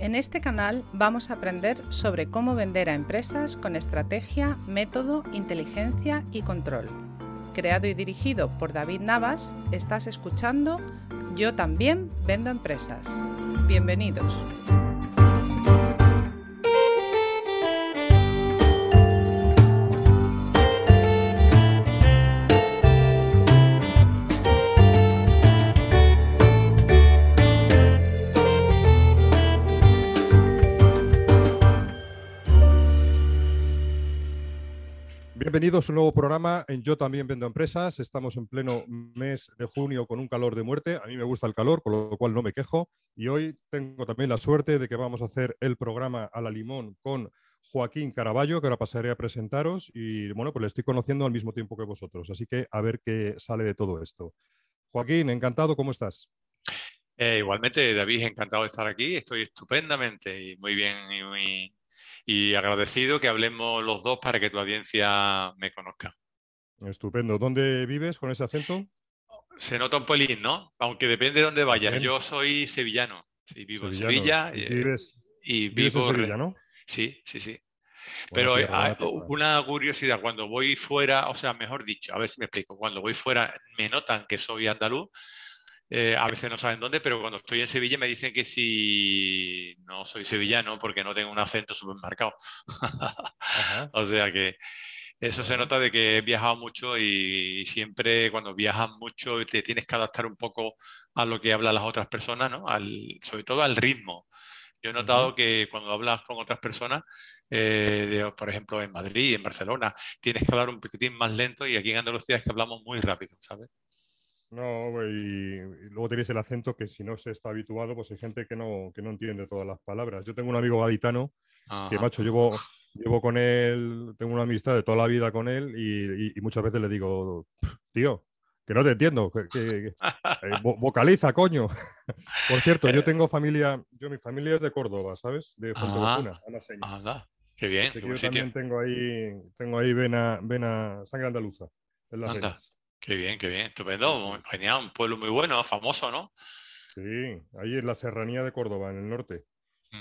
En este canal vamos a aprender sobre cómo vender a empresas con estrategia, método, inteligencia y control. Creado y dirigido por David Navas, estás escuchando Yo también vendo empresas. Bienvenidos. Bienvenidos a un nuevo programa en Yo también vendo empresas. Estamos en pleno mes de junio con un calor de muerte. A mí me gusta el calor, con lo cual no me quejo. Y hoy tengo también la suerte de que vamos a hacer el programa a la limón con Joaquín Caraballo, que ahora pasaré a presentaros. Y bueno, pues le estoy conociendo al mismo tiempo que vosotros. Así que a ver qué sale de todo esto. Joaquín, encantado, ¿cómo estás? Eh, igualmente, David, encantado de estar aquí. Estoy estupendamente y muy bien y muy y agradecido que hablemos los dos para que tu audiencia me conozca. Estupendo. ¿Dónde vives con ese acento? Se nota un pelín, ¿no? Aunque depende de dónde vayas. Yo soy sevillano. vivo en Sevilla. ¿Y, eh, y vivo en Sevilla, ¿no? Sí, sí, sí. Pero una curiosidad, cuando voy fuera, o sea, mejor dicho, a ver si me explico, cuando voy fuera me notan que soy andaluz, eh, a veces no saben dónde, pero cuando estoy en Sevilla me dicen que si no soy sevillano porque no tengo un acento súper marcado. o sea que eso se nota de que he viajado mucho y siempre cuando viajas mucho te tienes que adaptar un poco a lo que hablan las otras personas, ¿no? sobre todo al ritmo. Yo he notado que cuando hablas con otras personas, eh, por ejemplo en Madrid, en Barcelona, tienes que hablar un poquitín más lento y aquí en Andalucía es que hablamos muy rápido, ¿sabes? No, y, luego tenéis el acento que si no se está habituado, pues hay gente que no, que no entiende todas las palabras. Yo tengo un amigo gaditano que, macho, llevo, llevo con él, tengo una amistad de toda la vida con él y, muchas veces le digo, tío, que no te entiendo, que, eh, vocaliza, coño. Por cierto, yo tengo familia, yo mi familia es de Córdoba, ¿sabes? De Fuenteventura, Anda, qué bien. yo también tengo ahí, tengo ahí vena, vena sangre andaluza. En las Qué bien, qué bien, estupendo, genial, un pueblo muy bueno, famoso, ¿no? Sí, ahí en la serranía de Córdoba, en el norte,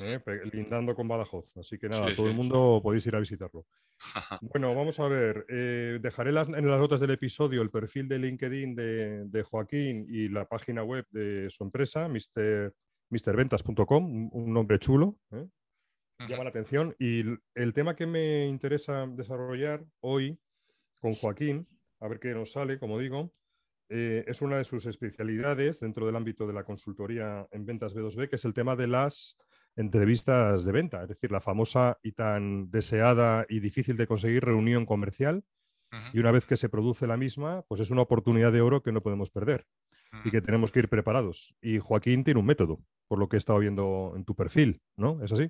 ¿eh? lindando con Badajoz. Así que nada, todo el mundo podéis ir a visitarlo. bueno, vamos a ver, eh, dejaré las, en las notas del episodio el perfil de LinkedIn de, Joaquín y la página web de su empresa, Mr. MrVentas.com, un nombre chulo. ¿eh? Llama la atención. Y el tema que me interesa desarrollar hoy con Joaquín a ver qué nos sale, como digo. Eh, es una de sus especialidades dentro del ámbito de la consultoría en ventas B2B, que es el tema de las entrevistas de venta, es decir, la famosa y tan deseada y difícil de conseguir reunión comercial. Y una vez que se produce la misma, pues es una oportunidad de oro que no podemos perder y que tenemos que ir preparados. Y Joaquín tiene un método, por lo que he estado viendo en tu perfil, ¿no? ¿Es así?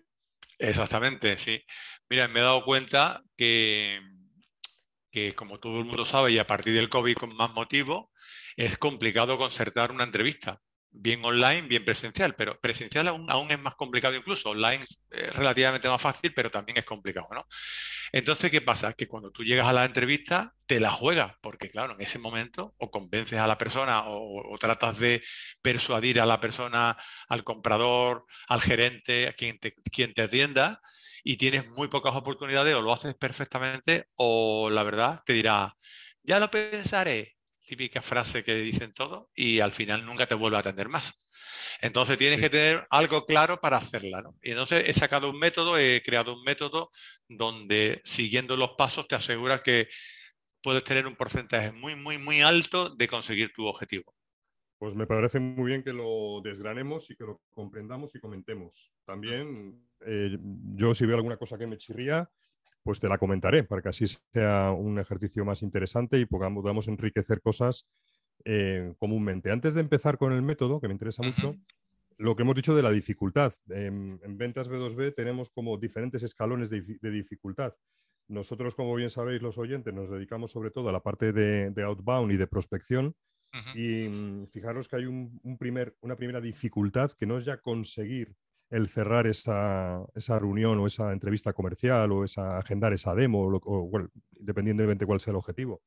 Exactamente, sí. Mira, me he dado cuenta que que como todo el mundo sabe y a partir del COVID con más motivo, es complicado concertar una entrevista, bien online, bien presencial, pero presencial aún, es más complicado incluso, online es relativamente más fácil, pero también es complicado, ¿no? Entonces, ¿qué pasa? Que cuando tú llegas a la entrevista, te la juegas, porque claro, en ese momento o convences a la persona o, tratas de persuadir a la persona, al comprador, al gerente, a quien te, quien te atienda, y tienes muy pocas oportunidades o lo haces perfectamente o la verdad te dirá, ya lo pensaré, típica frase que dicen todos y al final nunca te vuelve a atender más. Entonces tienes que tener algo claro para hacerla. ¿no? Y entonces he sacado un método, he creado un método donde siguiendo los pasos te aseguras que puedes tener un porcentaje muy, muy, muy alto de conseguir tu objetivo. Pues me parece muy bien que lo desgranemos y que lo comprendamos y comentemos. También eh, yo si veo alguna cosa que me chirría, pues te la comentaré para que así sea un ejercicio más interesante y podamos, enriquecer cosas eh, comúnmente. Antes de empezar con el método, que me interesa mucho, lo que hemos dicho de la dificultad. En, ventas B2B tenemos como diferentes escalones de, dificultad. Nosotros, como bien sabéis los oyentes, nos dedicamos sobre todo a la parte de outbound y de prospección y mm, fijaros que hay un, primer, una primera dificultad que no es ya conseguir el cerrar esa, reunión o esa entrevista comercial o esa, agendar esa demo, o, independientemente cuál sea el objetivo,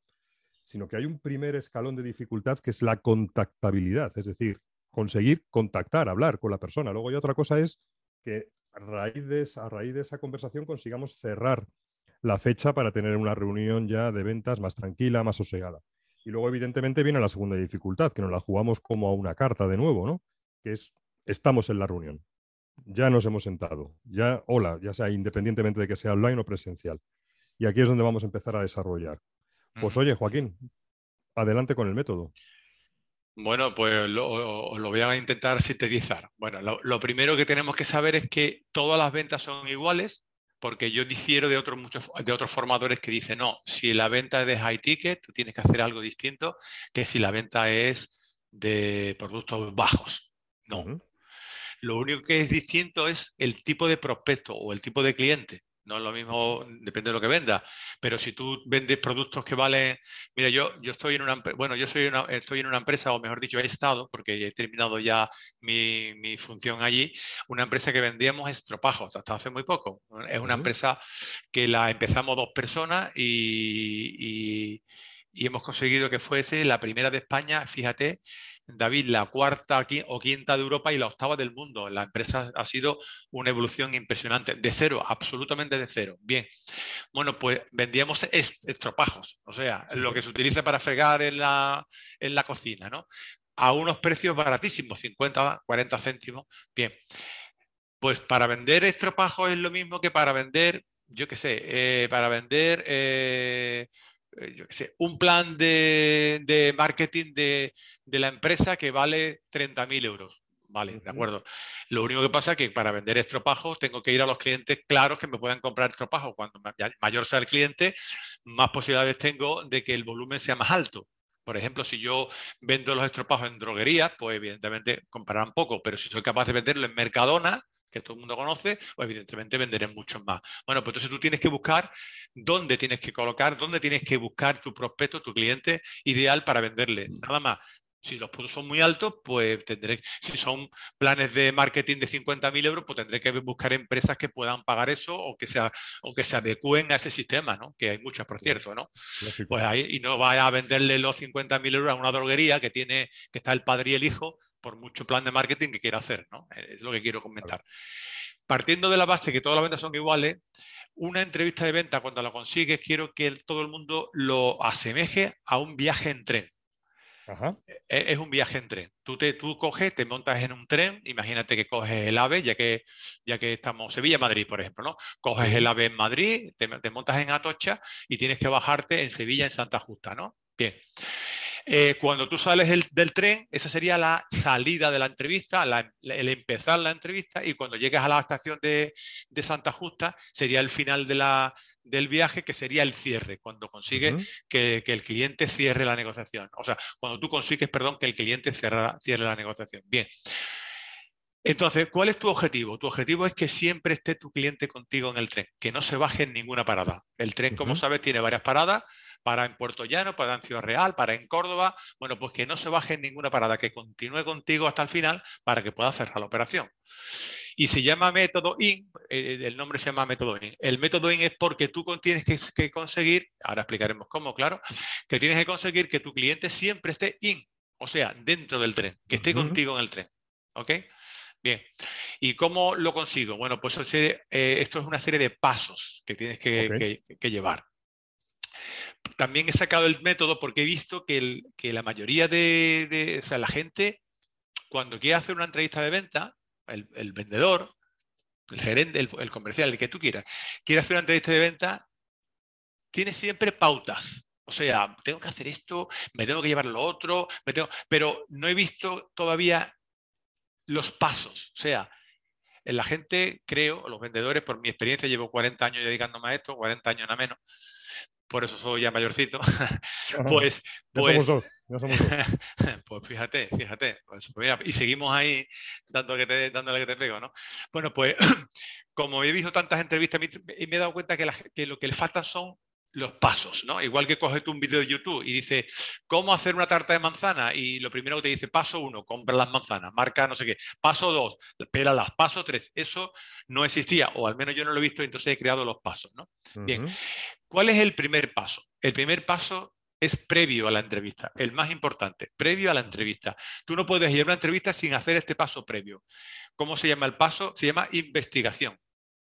sino que hay un primer escalón de dificultad que es la contactabilidad, es decir, conseguir contactar, hablar con la persona. Luego hay otra cosa es que a raíz, de, a raíz de esa conversación consigamos cerrar la fecha para tener una reunión ya de ventas más tranquila, más sosegada. Y luego, evidentemente, viene la segunda dificultad, que nos la jugamos como a una carta de nuevo, ¿no? Que es, estamos en la reunión, ya nos hemos sentado, ya, hola, ya sea independientemente de que sea online o presencial. Y aquí es donde vamos a empezar a desarrollar. Pues oye, Joaquín, adelante con el método. Bueno, pues lo, lo, voy a intentar sintetizar. Bueno, lo, primero que tenemos que saber es que todas las ventas son iguales, porque yo difiero de otros, muchos, de otros formadores que dicen, no, si la venta es de high ticket, tú tienes que hacer algo distinto que si la venta es de productos bajos. No. Lo único que es distinto es el tipo de prospecto o el tipo de cliente. No es lo mismo, depende de lo que venda. Pero si tú vendes productos que valen. Mira, yo, yo estoy en una bueno, yo soy una, estoy en una empresa, o mejor dicho, he estado, porque he terminado ya mi, mi función allí, una empresa que vendíamos estropajos hasta hace muy poco. Es una empresa que la empezamos dos personas y, y, y hemos conseguido que fuese la primera de España, fíjate, David, la cuarta o quinta de Europa y la octava del mundo. La empresa ha sido una evolución impresionante, de cero, absolutamente de cero. Bien, bueno, pues vendíamos estropajos, o sea, lo que se utiliza para fregar en la, en la cocina, ¿no? A unos precios baratísimos, 50, 40 céntimos. Bien, pues para vender estropajos es lo mismo que para vender, yo qué sé, eh, para vender... Eh, eh, un plan de, marketing de, la empresa que vale 30.000 euros. Vale, de acuerdo. Lo único que pasa es que para vender estropajos tengo que ir a los clientes claros que me puedan comprar estropajos. Cuando mayor sea el cliente, más posibilidades tengo de que el volumen sea más alto. Por ejemplo, si yo vendo los estropajos en droguerías, pues evidentemente comprarán poco, pero si soy capaz de venderlo en Mercadona, que todo el mundo conoce, pues evidentemente venderé muchos más. Bueno, pues entonces tú tienes que buscar dónde tienes que colocar, dónde tienes que buscar tu prospecto, tu cliente ideal para venderle. Mm. Nada más. Si los puntos son muy altos, pues tendré, si son planes de marketing de 50.000 euros, pues tendré que buscar empresas que puedan pagar eso o que, sea, o que se adecúen a ese sistema, ¿no? Que hay muchas, por cierto, ¿no? Pues ahí, y no vaya a venderle los 50.000 euros a una droguería que tiene, que está el padre y el hijo, por mucho plan de marketing que quiera hacer, ¿no? Es lo que quiero comentar. Partiendo de la base que todas las ventas son iguales, una entrevista de venta cuando la consigues, quiero que todo el mundo lo asemeje a un viaje en tren. E-, es un viaje en tren. Tú, te, tú coges, te montas en un tren, imagínate que coges el AVE, ya que, ya que estamos Sevilla-Madrid, por ejemplo, ¿no? Coges el AVE en Madrid, te, te, montas en Atocha y tienes que bajarte en Sevilla, en Santa Justa, ¿no? Bien. Eh, cuando tú sales del tren, esa sería la salida de la entrevista, el empezar la entrevista, y cuando llegas a la estación de, Santa Justa, sería el final de la, del viaje, que sería el cierre, cuando consigues que, el cliente cierre la negociación. O sea, cuando tú consigues, perdón, que el cliente cierre la negociación. Bien. Entonces, ¿cuál es tu objetivo? Tu objetivo es que siempre esté tu cliente contigo en el tren, que no se baje en ninguna parada. El tren, como sabes, tiene varias paradas, para en Puerto Llano, para en Ciudad Real, para en Córdoba. Bueno, pues que no se baje en ninguna parada, que continúe contigo hasta el final para que pueda cerrar la operación. Y se llama método IN, eh, el nombre se llama método IN. El método IN es porque tú tienes que, conseguir, ahora explicaremos cómo, claro, que tienes que conseguir que tu cliente siempre esté IN, o sea, dentro del tren, que esté contigo en el tren. ¿Ok? Bien. ¿Y cómo lo consigo? Bueno, pues eh, esto es una serie de pasos que tienes que llevar también he sacado el método porque he visto que, la mayoría de, o sea, la gente, cuando quiere hacer una entrevista de venta, el, vendedor, el gerente, el, comercial, el que tú quieras, quiere hacer una entrevista de venta, tiene siempre pautas. O sea, tengo que hacer esto, me tengo que llevar lo otro, me tengo... pero no he visto todavía los pasos. O sea, la gente, creo, los vendedores, por mi experiencia, llevo 40 años dedicándome a esto, 40 años nada menos, por eso soy ya mayorcito, pues, pues, somos dos, somos dos. pues fíjate, fíjate, pues, pues y seguimos ahí dando que te, dándole que te pego, ¿no? Bueno, pues como he visto tantas entrevistas, me, he dado cuenta que, que lo que le faltan son los pasos, ¿no? Igual que coges tú un vídeo de YouTube y dice, ¿cómo hacer una tarta de manzana? Y lo primero que te dice, paso uno, compra las manzanas, marca no sé qué. Paso dos, pélalas. Paso tres, eso no existía, o al menos yo no lo he visto, entonces he creado los pasos, ¿no? Bien, ¿cuál es el primer paso? El primer paso es previo a la entrevista, el más importante, previo a la entrevista. Tú no puedes ir a una entrevista sin hacer este paso previo. ¿Cómo se llama el paso? Se llama investigación.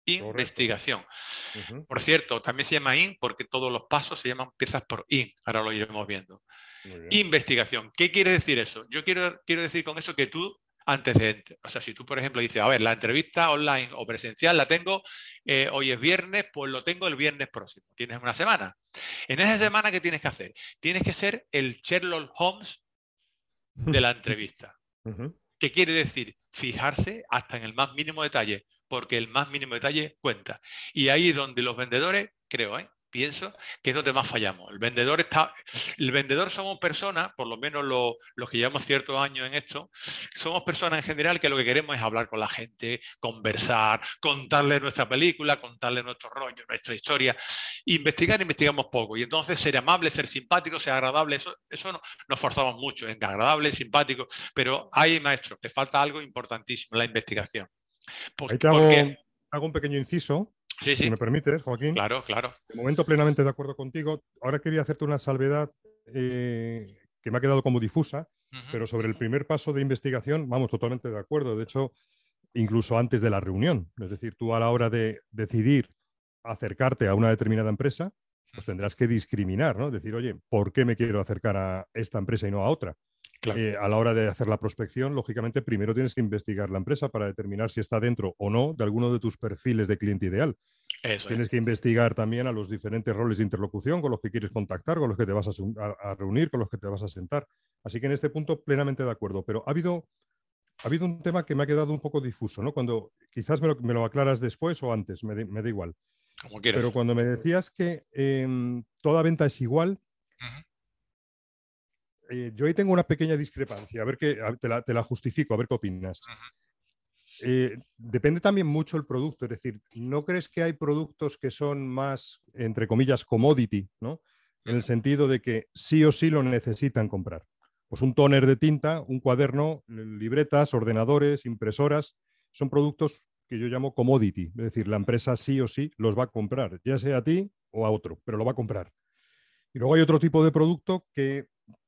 Investigación. Por cierto, también se llama IN porque todos los pasos se llaman piezas por IN. Ahora lo iremos viendo. Investigación. ¿Qué quiere decir eso? Yo quiero, quiero decir con eso que tú antecedentes. O sea, si tú, por ejemplo, dices, a ver, la entrevista online o presencial la tengo, eh, hoy es viernes, pues lo tengo el viernes próximo. Tienes una semana. En esa semana, ¿qué tienes que hacer? Tienes que ser el Sherlock Holmes de la entrevista. ¿Qué quiere decir? Fijarse hasta en el más mínimo detalle, porque el más mínimo detalle cuenta. Y ahí es donde los vendedores, creo, ¿eh? pienso que es donde más fallamos. El vendedor está, el vendedor somos personas, por lo menos los que llevamos ciertos años en esto, somos personas en general que lo que queremos es hablar con la gente, conversar, contarle nuestra película, contarle nuestro rollo, nuestra historia. Investigar, investigamos poco. Y entonces ser amable, ser simpático, ser agradable, eso, eso no, nos forzamos mucho en agradable, simpático, pero hay maestros, te falta algo importantísimo, la investigación. Porque, hago, hago un pequeño inciso Sí, Si me permites, Joaquín. Claro, claro. De momento plenamente de acuerdo contigo. Ahora quería hacerte una salvedad eh, que me ha quedado como difusa, pero sobre el primer paso de investigación, vamos, totalmente de acuerdo. De hecho, incluso antes de la reunión. Es decir, tú a la hora de decidir acercarte a una determinada empresa, pues tendrás que discriminar, ¿no? Decir, oye, ¿por qué me quiero acercar a esta empresa y no a otra? Eh, a la hora de hacer la prospección, lógicamente, primero tienes que investigar la empresa para determinar si está dentro o no de alguno de tus perfiles de cliente ideal. tienes que investigar también a los diferentes roles de interlocución con los que quieres contactar, con los que te vas a, reunir, con los que te vas a sentar. Así que en este punto plenamente de acuerdo. Pero ha habido, ha habido un tema que me ha quedado un poco difuso, ¿no? Cuando quizás me lo, aclaras después o antes, me, da igual. Pero cuando me decías que em, toda venta es igual, eh, yo ahí tengo una pequeña discrepancia, a ver qué, te, la, justifico, a ver qué opinas. Eh, depende también mucho el producto, es decir, ¿no crees que hay productos que son más, entre comillas, commodity, ¿no? En el sentido de que sí o sí lo necesitan comprar. Pues un tóner de tinta, un cuaderno, libretas, ordenadores, impresoras, son productos que yo llamo commodity, es decir, la empresa sí o sí los va a comprar, ya sea a ti o a otro, pero lo va a comprar. Y luego hay otro tipo de producto que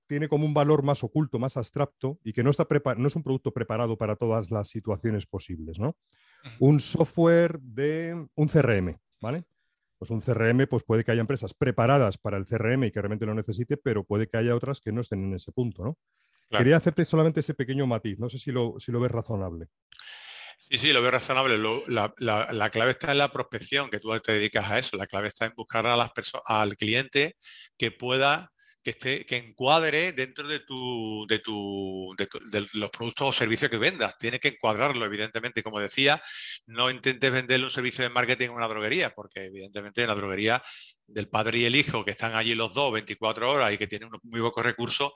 tiene como un valor más oculto, más abstracto y que no, está no es un producto preparado para todas las situaciones posibles. ¿no? Un software de un CRM, ¿vale? Pues un CRM, pues puede que haya empresas preparadas para el CRM y que realmente lo necesite, pero puede que haya otras que no estén en ese punto, ¿no? Quería hacerte solamente ese pequeño matiz, no sé si lo, si lo ves razonable. Sí, sí, lo veo razonable. la, la, clave está en la prospección, que tú te dedicas a eso. La clave está en buscar a las al cliente que pueda que, esté, encuadre dentro de, tu, de, tu, de, los productos o servicios que vendas. Tiene que encuadrarlo, evidentemente. Como decía, no intentes venderle un servicio de marketing en una droguería, porque evidentemente en la droguería del padre y el hijo, que están allí los dos 24 horas y que tienen muy pocos recursos,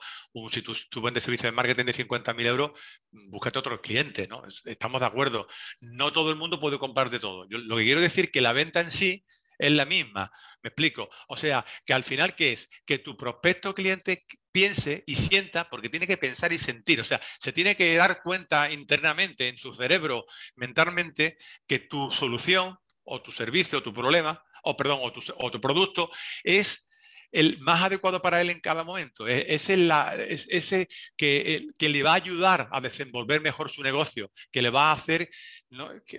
si tú, tú, vendes servicio de marketing de 50.000 euros, búscate otro cliente, ¿no? Estamos de acuerdo. No todo el mundo puede comprar de todo. Lo que quiero decir que la venta en sí es la misma. Me explico. O sea, que al final, ¿qué es? Que tu prospecto cliente piense y sienta, porque tiene que pensar y sentir. O sea, se tiene que dar cuenta internamente, en su cerebro, mentalmente, que tu solución o tu servicio o tu problema, o perdón, o tu, o tu producto es el más adecuado para él en cada momento. E, es, ese que, que, le va a ayudar a desenvolver mejor su negocio, que le va a hacer,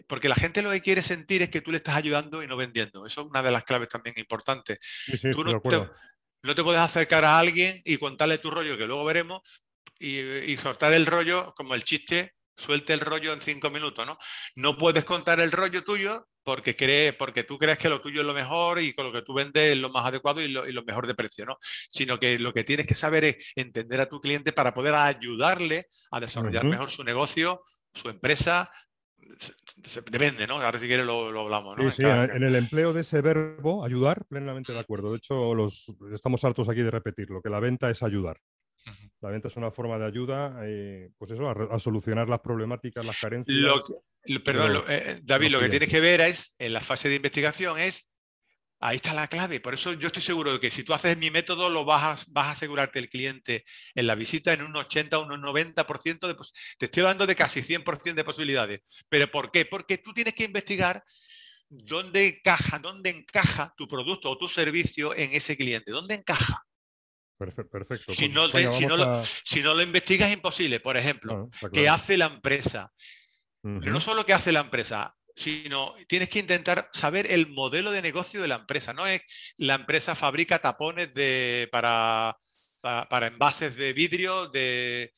porque la gente lo que quiere sentir es que tú le estás ayudando y no vendiendo. Eso es una de las claves también importantes. tú no te, no te, puedes acercar a alguien y contarle tu rollo, que luego veremos, y, y soltar el rollo como el chiste suelte el rollo en cinco minutos, ¿no? No puedes contar el rollo tuyo porque, crees, porque tú crees que lo tuyo es lo mejor y con lo que tú vendes es lo más adecuado y lo, mejor de precio, ¿no? Sino que lo que tienes que saber es entender a tu cliente para poder ayudarle a desarrollar mejor su negocio, su empresa. Depende, ¿no? Ahora si quieres lo, hablamos, ¿no? Sí, sí, en el empleo de ese verbo, ayudar, plenamente de acuerdo. De hecho, los, estamos hartos aquí de repetirlo, que la venta es ayudar. La venta es una forma de ayuda, eh, pues eso, a, solucionar las problemáticas, las carencias. perdón, eh, David, lo que tienes que ver es, en la fase de investigación, es, ahí está la clave. Por eso yo estoy seguro de que si tú haces mi método, lo vas a, vas a asegurarte el cliente en la visita en un 80 o un 90% de... Te estoy hablando de casi 100% de posibilidades. ¿Pero por qué? Porque tú tienes que investigar dónde encaja, dónde encaja tu producto o tu servicio en ese cliente, dónde encaja. Perfecto. Si, no, si, no lo, si, no lo, investigas es imposible. Por ejemplo, ¿qué hace la empresa? no solo qué hace la empresa, sino tienes que intentar saber el modelo de negocio de la empresa. No es la empresa fabrica tapones de, para, para, envases de vidrio de,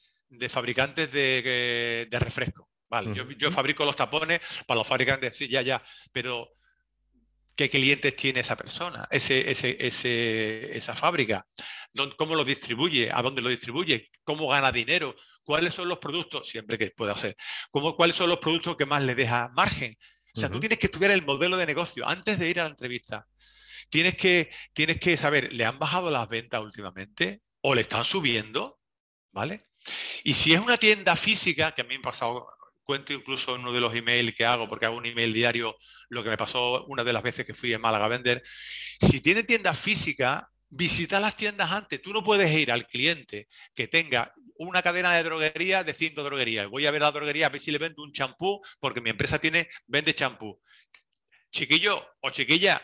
fabricantes de, refresco. Vale, yo, yo, fabrico los tapones para los fabricantes, sí, ya, ya, pero qué clientes tiene esa persona, ese, esa fábrica, cómo lo distribuye, a dónde lo distribuye, cómo gana dinero, cuáles son los productos, siempre que pueda ser, cómo, cuáles son los productos que más le deja margen. O sea, tú tienes que estudiar el modelo de negocio antes de ir a la entrevista. Tienes que, tienes que saber, ¿le han bajado las ventas últimamente? ¿O le están subiendo? ¿Vale? Y si es una tienda física, que a mí me ha pasado cuento incluso en uno de los emails que hago, porque hago un email diario, lo que me pasó una de las veces que fui a Málaga a vender. Si tiene tiendas físicas, visita las tiendas antes. Tú no puedes ir al cliente que tenga una cadena de droguería de cinco droguerías. Voy a ver la droguería a ver si le vendo un champú, porque mi empresa tiene, vende champú. Chiquillo o chiquilla,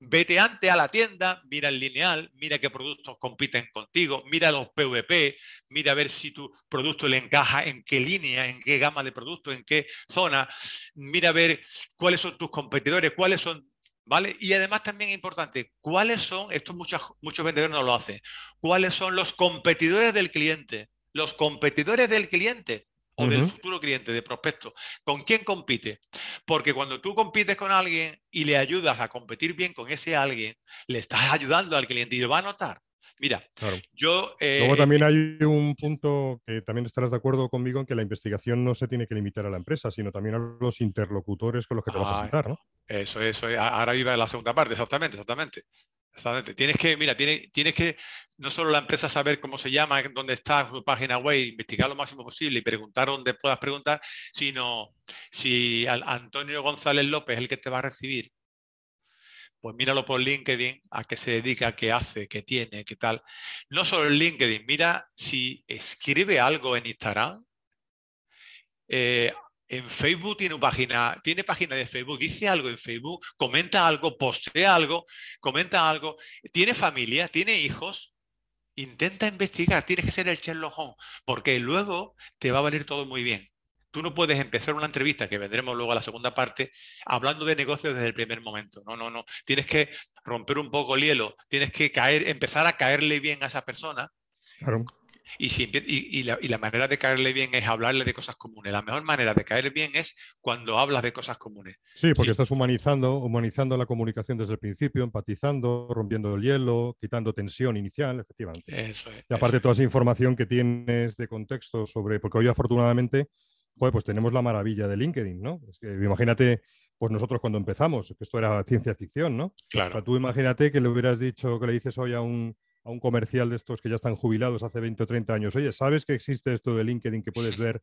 Vete antes a la tienda, mira el lineal, mira qué productos compiten contigo, mira los PVP, mira a ver si tu producto le encaja en qué línea, en qué gama de productos, en qué zona, mira a ver cuáles son tus competidores, cuáles son, ¿vale? Y además también es importante, cuáles son, esto muchos, muchos vendedores no lo hacen, cuáles son los competidores del cliente, los competidores del cliente o del futuro cliente, de prospecto. ¿Con quién compite? Porque cuando tú compites con alguien y le ayudas a competir bien con ese alguien, le estás ayudando al cliente y lo va a notar. Mira, yo... Eh, Luego también hay un punto que también estarás de acuerdo conmigo en que la investigación no se tiene que limitar a la empresa, sino también a los interlocutores con los que te vas a sentar, ¿no? Eso, eso. Ahora iba la segunda parte, exactamente, exactamente. Exactamente. Tienes que, mira, tienes, tienes que no solo la empresa saber cómo se llama, dónde está su página web, investigar lo máximo posible y preguntar donde puedas preguntar, sino si Antonio González López es el que te va a recibir, pues míralo por LinkedIn, a qué se dedica, qué hace, qué tiene, qué tal. No solo en LinkedIn, mira si escribe algo en Instagram. Eh, en Facebook tiene página, tiene página de Facebook, dice algo en Facebook, comenta algo, postea algo, comenta algo, tiene familia, tiene hijos, intenta investigar, tienes que ser el Sherlock Holmes, porque luego te va a valer todo muy bien. Tú no puedes empezar una entrevista, que vendremos luego a la segunda parte, hablando de negocios desde el primer momento. No, no, no. Tienes que romper un poco el hielo, tienes que caer, empezar a caerle bien a esa persona. Claro. Y, la, manera de caerle bien es hablarle de cosas comunes. La mejor manera de caer bien es cuando hablas de cosas comunes. Sí, porque estás humanizando, humanizando la comunicación desde el principio, empatizando, rompiendo el hielo, quitando tensión inicial, efectivamente. Eso es, y aparte toda esa información que tienes de contexto sobre, porque hoy afortunadamente, pues tenemos la maravilla de LinkedIn, ¿no? Es que imagínate pues nosotros cuando empezamos, que esto era ciencia ficción, ¿no? Claro. O sea, tú imagínate que le hubieras dicho, que le dices hoy a un, a un comercial de estos que ya están jubilados hace 20 o 30 años, oye, ¿sabes que existe esto de LinkedIn que puedes ver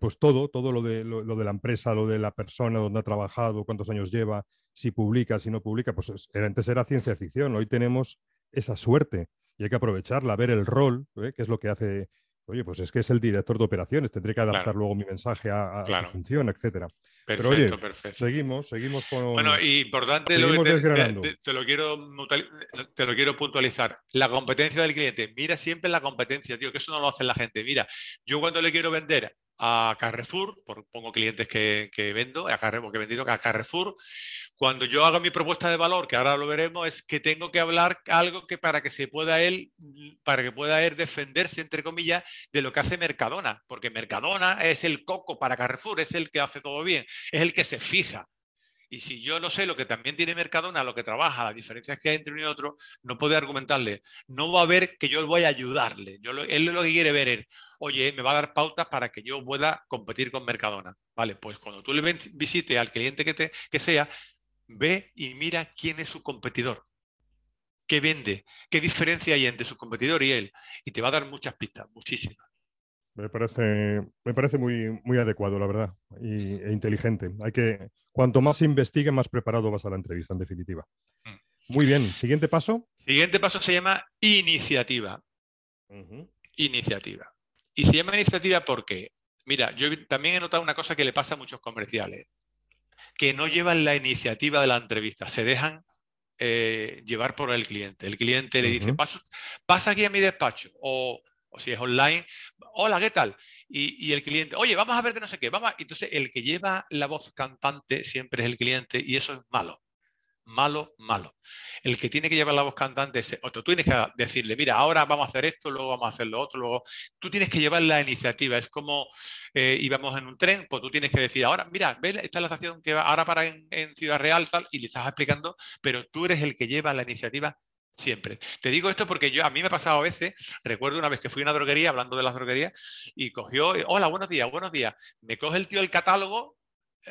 pues todo, todo lo de, lo, de la empresa, lo de la persona, dónde ha trabajado, cuántos años lleva, si publica, si no publica? Pues antes era ciencia ficción, hoy tenemos esa suerte y hay que aprovecharla, ver el rol, ¿eh? que es lo que hace Oye, pues es que es el director de operaciones, tendré que adaptar luego mi mensaje a, su función, etcétera. Perfecto, perfecto. Seguimos, seguimos con. Bueno, y importante lo que te, lo quiero, te lo quiero puntualizar. La competencia del cliente. Mira siempre la competencia, tío, que eso no lo hace la gente. Mira, yo cuando le quiero vender a Carrefour, pongo clientes que, vendo, a Carrefour, que he vendido a Carrefour, cuando yo hago mi propuesta de valor, que ahora lo veremos, es que tengo que hablar algo que para que se pueda él, para que pueda él defenderse, entre comillas, de lo que hace Mercadona, porque Mercadona es el coco para Carrefour, es el que hace todo bien, es el que se fija. Y si yo no sé lo que también tiene Mercadona, lo que trabaja, las diferencias que hay entre uno y otro, no puedo argumentarle. No va a ver que yo voy a ayudarle. Yo él lo que quiere ver es, oye, me va a dar pautas para que yo pueda competir con Mercadona. Vale, pues cuando tú le visites al cliente que, te, que sea, ve y mira quién es su competidor. ¿Qué vende? ¿Qué diferencia hay entre su competidor y él? Y te va a dar muchas pistas, muchísimas. Me parece, me parece muy, muy adecuado, la verdad, y, e inteligente. Hay que, cuanto más se investigue, más preparado vas a la entrevista, en definitiva. Mm. Muy bien, siguiente paso. Siguiente paso se llama iniciativa. Iniciativa. Y se llama iniciativa porque, mira, yo también he notado una cosa que le pasa a muchos comerciales, que no llevan la iniciativa de la entrevista, se dejan eh, llevar por el cliente. El cliente le dice, pasa, aquí a mi despacho o, si es online, hola, ¿qué tal? Y, el cliente, oye, vamos a ver de no sé qué, vamos. Entonces, el que lleva la voz cantante siempre es el cliente y eso es malo malo, malo. El que tiene que llevar la voz cantante es otro. Tú tienes que decirle, mira, ahora vamos a hacer esto, luego vamos a hacer lo otro, luego. Tú tienes que llevar la iniciativa. Es como eh, íbamos en un tren, pues tú tienes que decir, ahora, mira, ve, esta es la estación que va ahora para en, Ciudad Real, tal, y le estás explicando, pero tú eres el que lleva la iniciativa siempre. Te digo esto porque yo a mí me ha pasado a veces, recuerdo una vez que fui a una droguería, hablando de las droguerías, y cogió, hola, buenos días, buenos días. Me coge el tío el catálogo,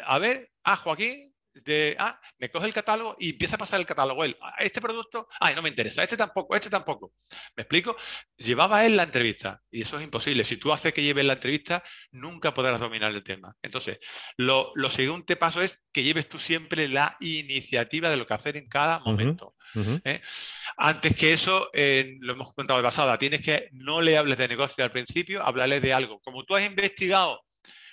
a ver, ah, Joaquín, de, ah, me coge el catálogo y empieza a pasar el catálogo él. Ah, este producto, ay, no me interesa, este tampoco, este tampoco. ¿Me explico? Llevaba él la entrevista y eso es imposible. Si tú haces que lleves la entrevista, nunca podrás dominar el tema. Entonces, lo, lo siguiente paso es que lleves tú siempre la iniciativa de lo que hacer en cada momento. ¿eh? Antes que eso, lo hemos contado de pasada, tienes que no le hables de negocio al principio, háblale de algo. Como tú has investigado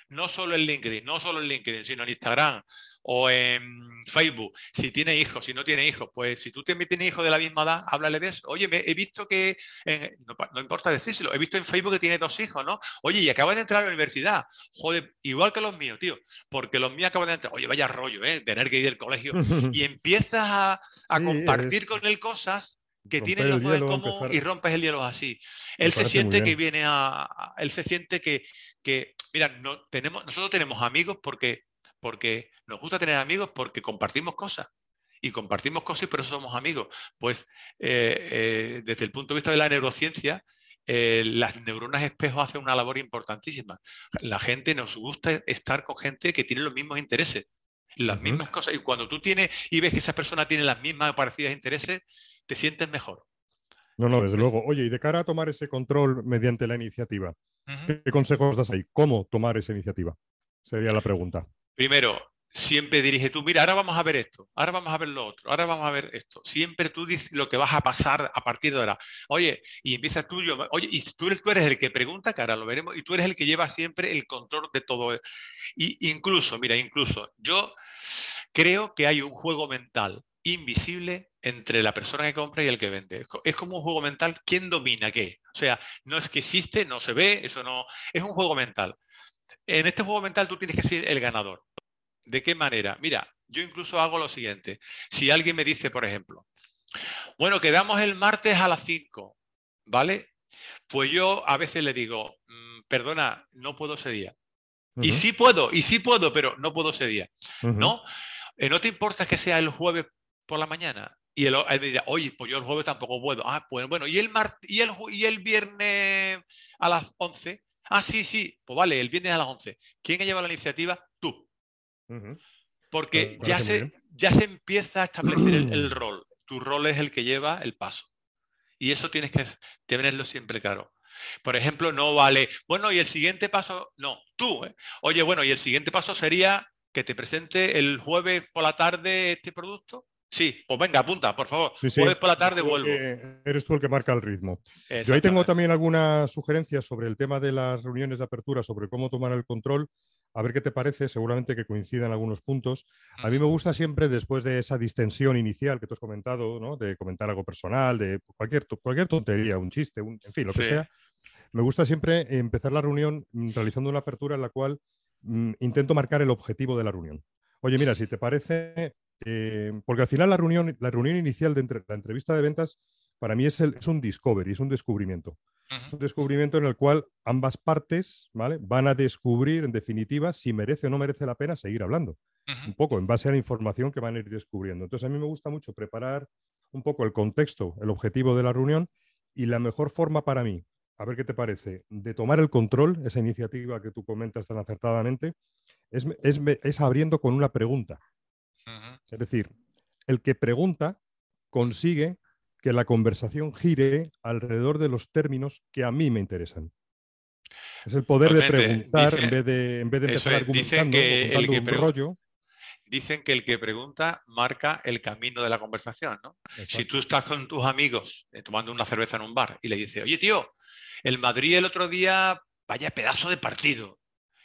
no solo en LinkedIn, no solo en LinkedIn, sino en Instagram o en Facebook, si tiene hijos, si no tiene hijos, pues si tú también tienes hijos de la misma edad, háblale de eso. Oye, me, he visto que, no, importa decírselo, he visto en Facebook que tiene dos hijos, ¿no? Oye, y acaba de entrar a la universidad. Joder, igual que los míos, tío, porque los míos acaban de entrar. Oye, vaya rollo, ¿eh? Tener que ir al colegio. y empiezas a, compartir con él cosas que tienen los dos en común y rompes el hielo así. Él se siente que viene a, Él se siente que, que mira, no, tenemos, nosotros tenemos amigos porque porque nos gusta tener amigos porque compartimos cosas. Y compartimos cosas y por eso somos amigos. Pues eh, eh, desde el punto de vista de la neurociencia, eh, las neuronas espejo hacen una labor importantísima. La gente nos gusta estar con gente que tiene los mismos intereses, las mismas cosas. Y cuando tú tienes y ves que esa persona tiene las mismas parecidas intereses, te sientes mejor. No, no, desde luego. Oye, y de cara a tomar ese control mediante la iniciativa, ¿qué consejos das ahí? ¿Cómo tomar esa iniciativa? Sería la pregunta. Primero, siempre dirige tú, mira, ahora vamos a ver esto, ahora vamos a ver lo otro, ahora vamos a ver esto. Siempre tú dices lo que vas a pasar a partir de ahora. Oye, y empiezas tú, yo, oye, y tú eres, tú eres el que pregunta, que ahora lo veremos, y tú eres el que lleva siempre el control de todo. Y incluso, mira, incluso, yo creo que hay un juego mental invisible entre la persona que compra y el que vende. Es como un juego mental, ¿quién domina qué? O sea, no es que existe, no se ve, eso no, es un juego mental. En este juego mental tú tienes que ser el ganador. ¿De qué manera? Mira, yo incluso hago lo siguiente. Si alguien me dice, por ejemplo, bueno, quedamos el martes a las 5, ¿vale? Pues yo a veces le digo, mm, perdona, no puedo ese día. Y sí puedo, y sí puedo, pero no puedo ese día. ¿No? Eh, ¿No te importa que sea el jueves por la mañana? Y él, me dirá, oye, pues yo el jueves tampoco puedo. Ah, pues bueno, ¿y el, y el, y el viernes a las 11? Ah, sí, sí, pues vale, el viernes a las 11. ¿Quién ha llevado la iniciativa? Tú. Porque ya se, ya se empieza a establecer el, rol. Tu rol es el que lleva el paso. Y eso tienes que tenerlo siempre claro. Por ejemplo, no vale, bueno, y el siguiente paso, no, tú. ¿eh? Oye, bueno, y el siguiente paso sería que te presente el jueves por la tarde este producto. Sí, pues venga, apunta, por favor. Sí, por la tarde vuelvo. eres tú el que marca el ritmo. Yo ahí tengo también algunas sugerencias sobre el tema de las reuniones de apertura, sobre cómo tomar el control. A ver qué te parece, seguramente que coincidan algunos puntos. A mí me gusta siempre, después de esa distensión inicial que tú has comentado, ¿no? de comentar algo personal, de cualquier, cualquier tontería, un chiste, en fin, lo que sea, me gusta siempre empezar la reunión mm, realizando una apertura en la cual mm, intento marcar el objetivo de la reunión. Oye, mira, si te parece, eh, porque al final la reunión, la reunión inicial de la entrevista de ventas para mí es, un discovery, es un descubrimiento. Es un descubrimiento en el cual ambas partes ¿vale? van a descubrir, en definitiva, si merece o no merece la pena seguir hablando. Un poco en base a la información que van a ir descubriendo. Entonces, a mí me gusta mucho preparar un poco el contexto, el objetivo de la reunión y la mejor forma para mí, a ver qué te parece, de tomar el control, esa iniciativa que tú comentas tan acertadamente, es, es abriendo con una pregunta. Es decir, el que pregunta consigue que la conversación gire alrededor de los términos que a mí me interesan. Es el poder de preguntar en vez de, en vez de empezar argumentando, que el que rollo. Dicen que el que pregunta marca el camino de la conversación. ¿no? Si tú estás con tus amigos eh, tomando una cerveza en un bar y le dices, oye tío, el Madrid el otro día, vaya pedazo de partido,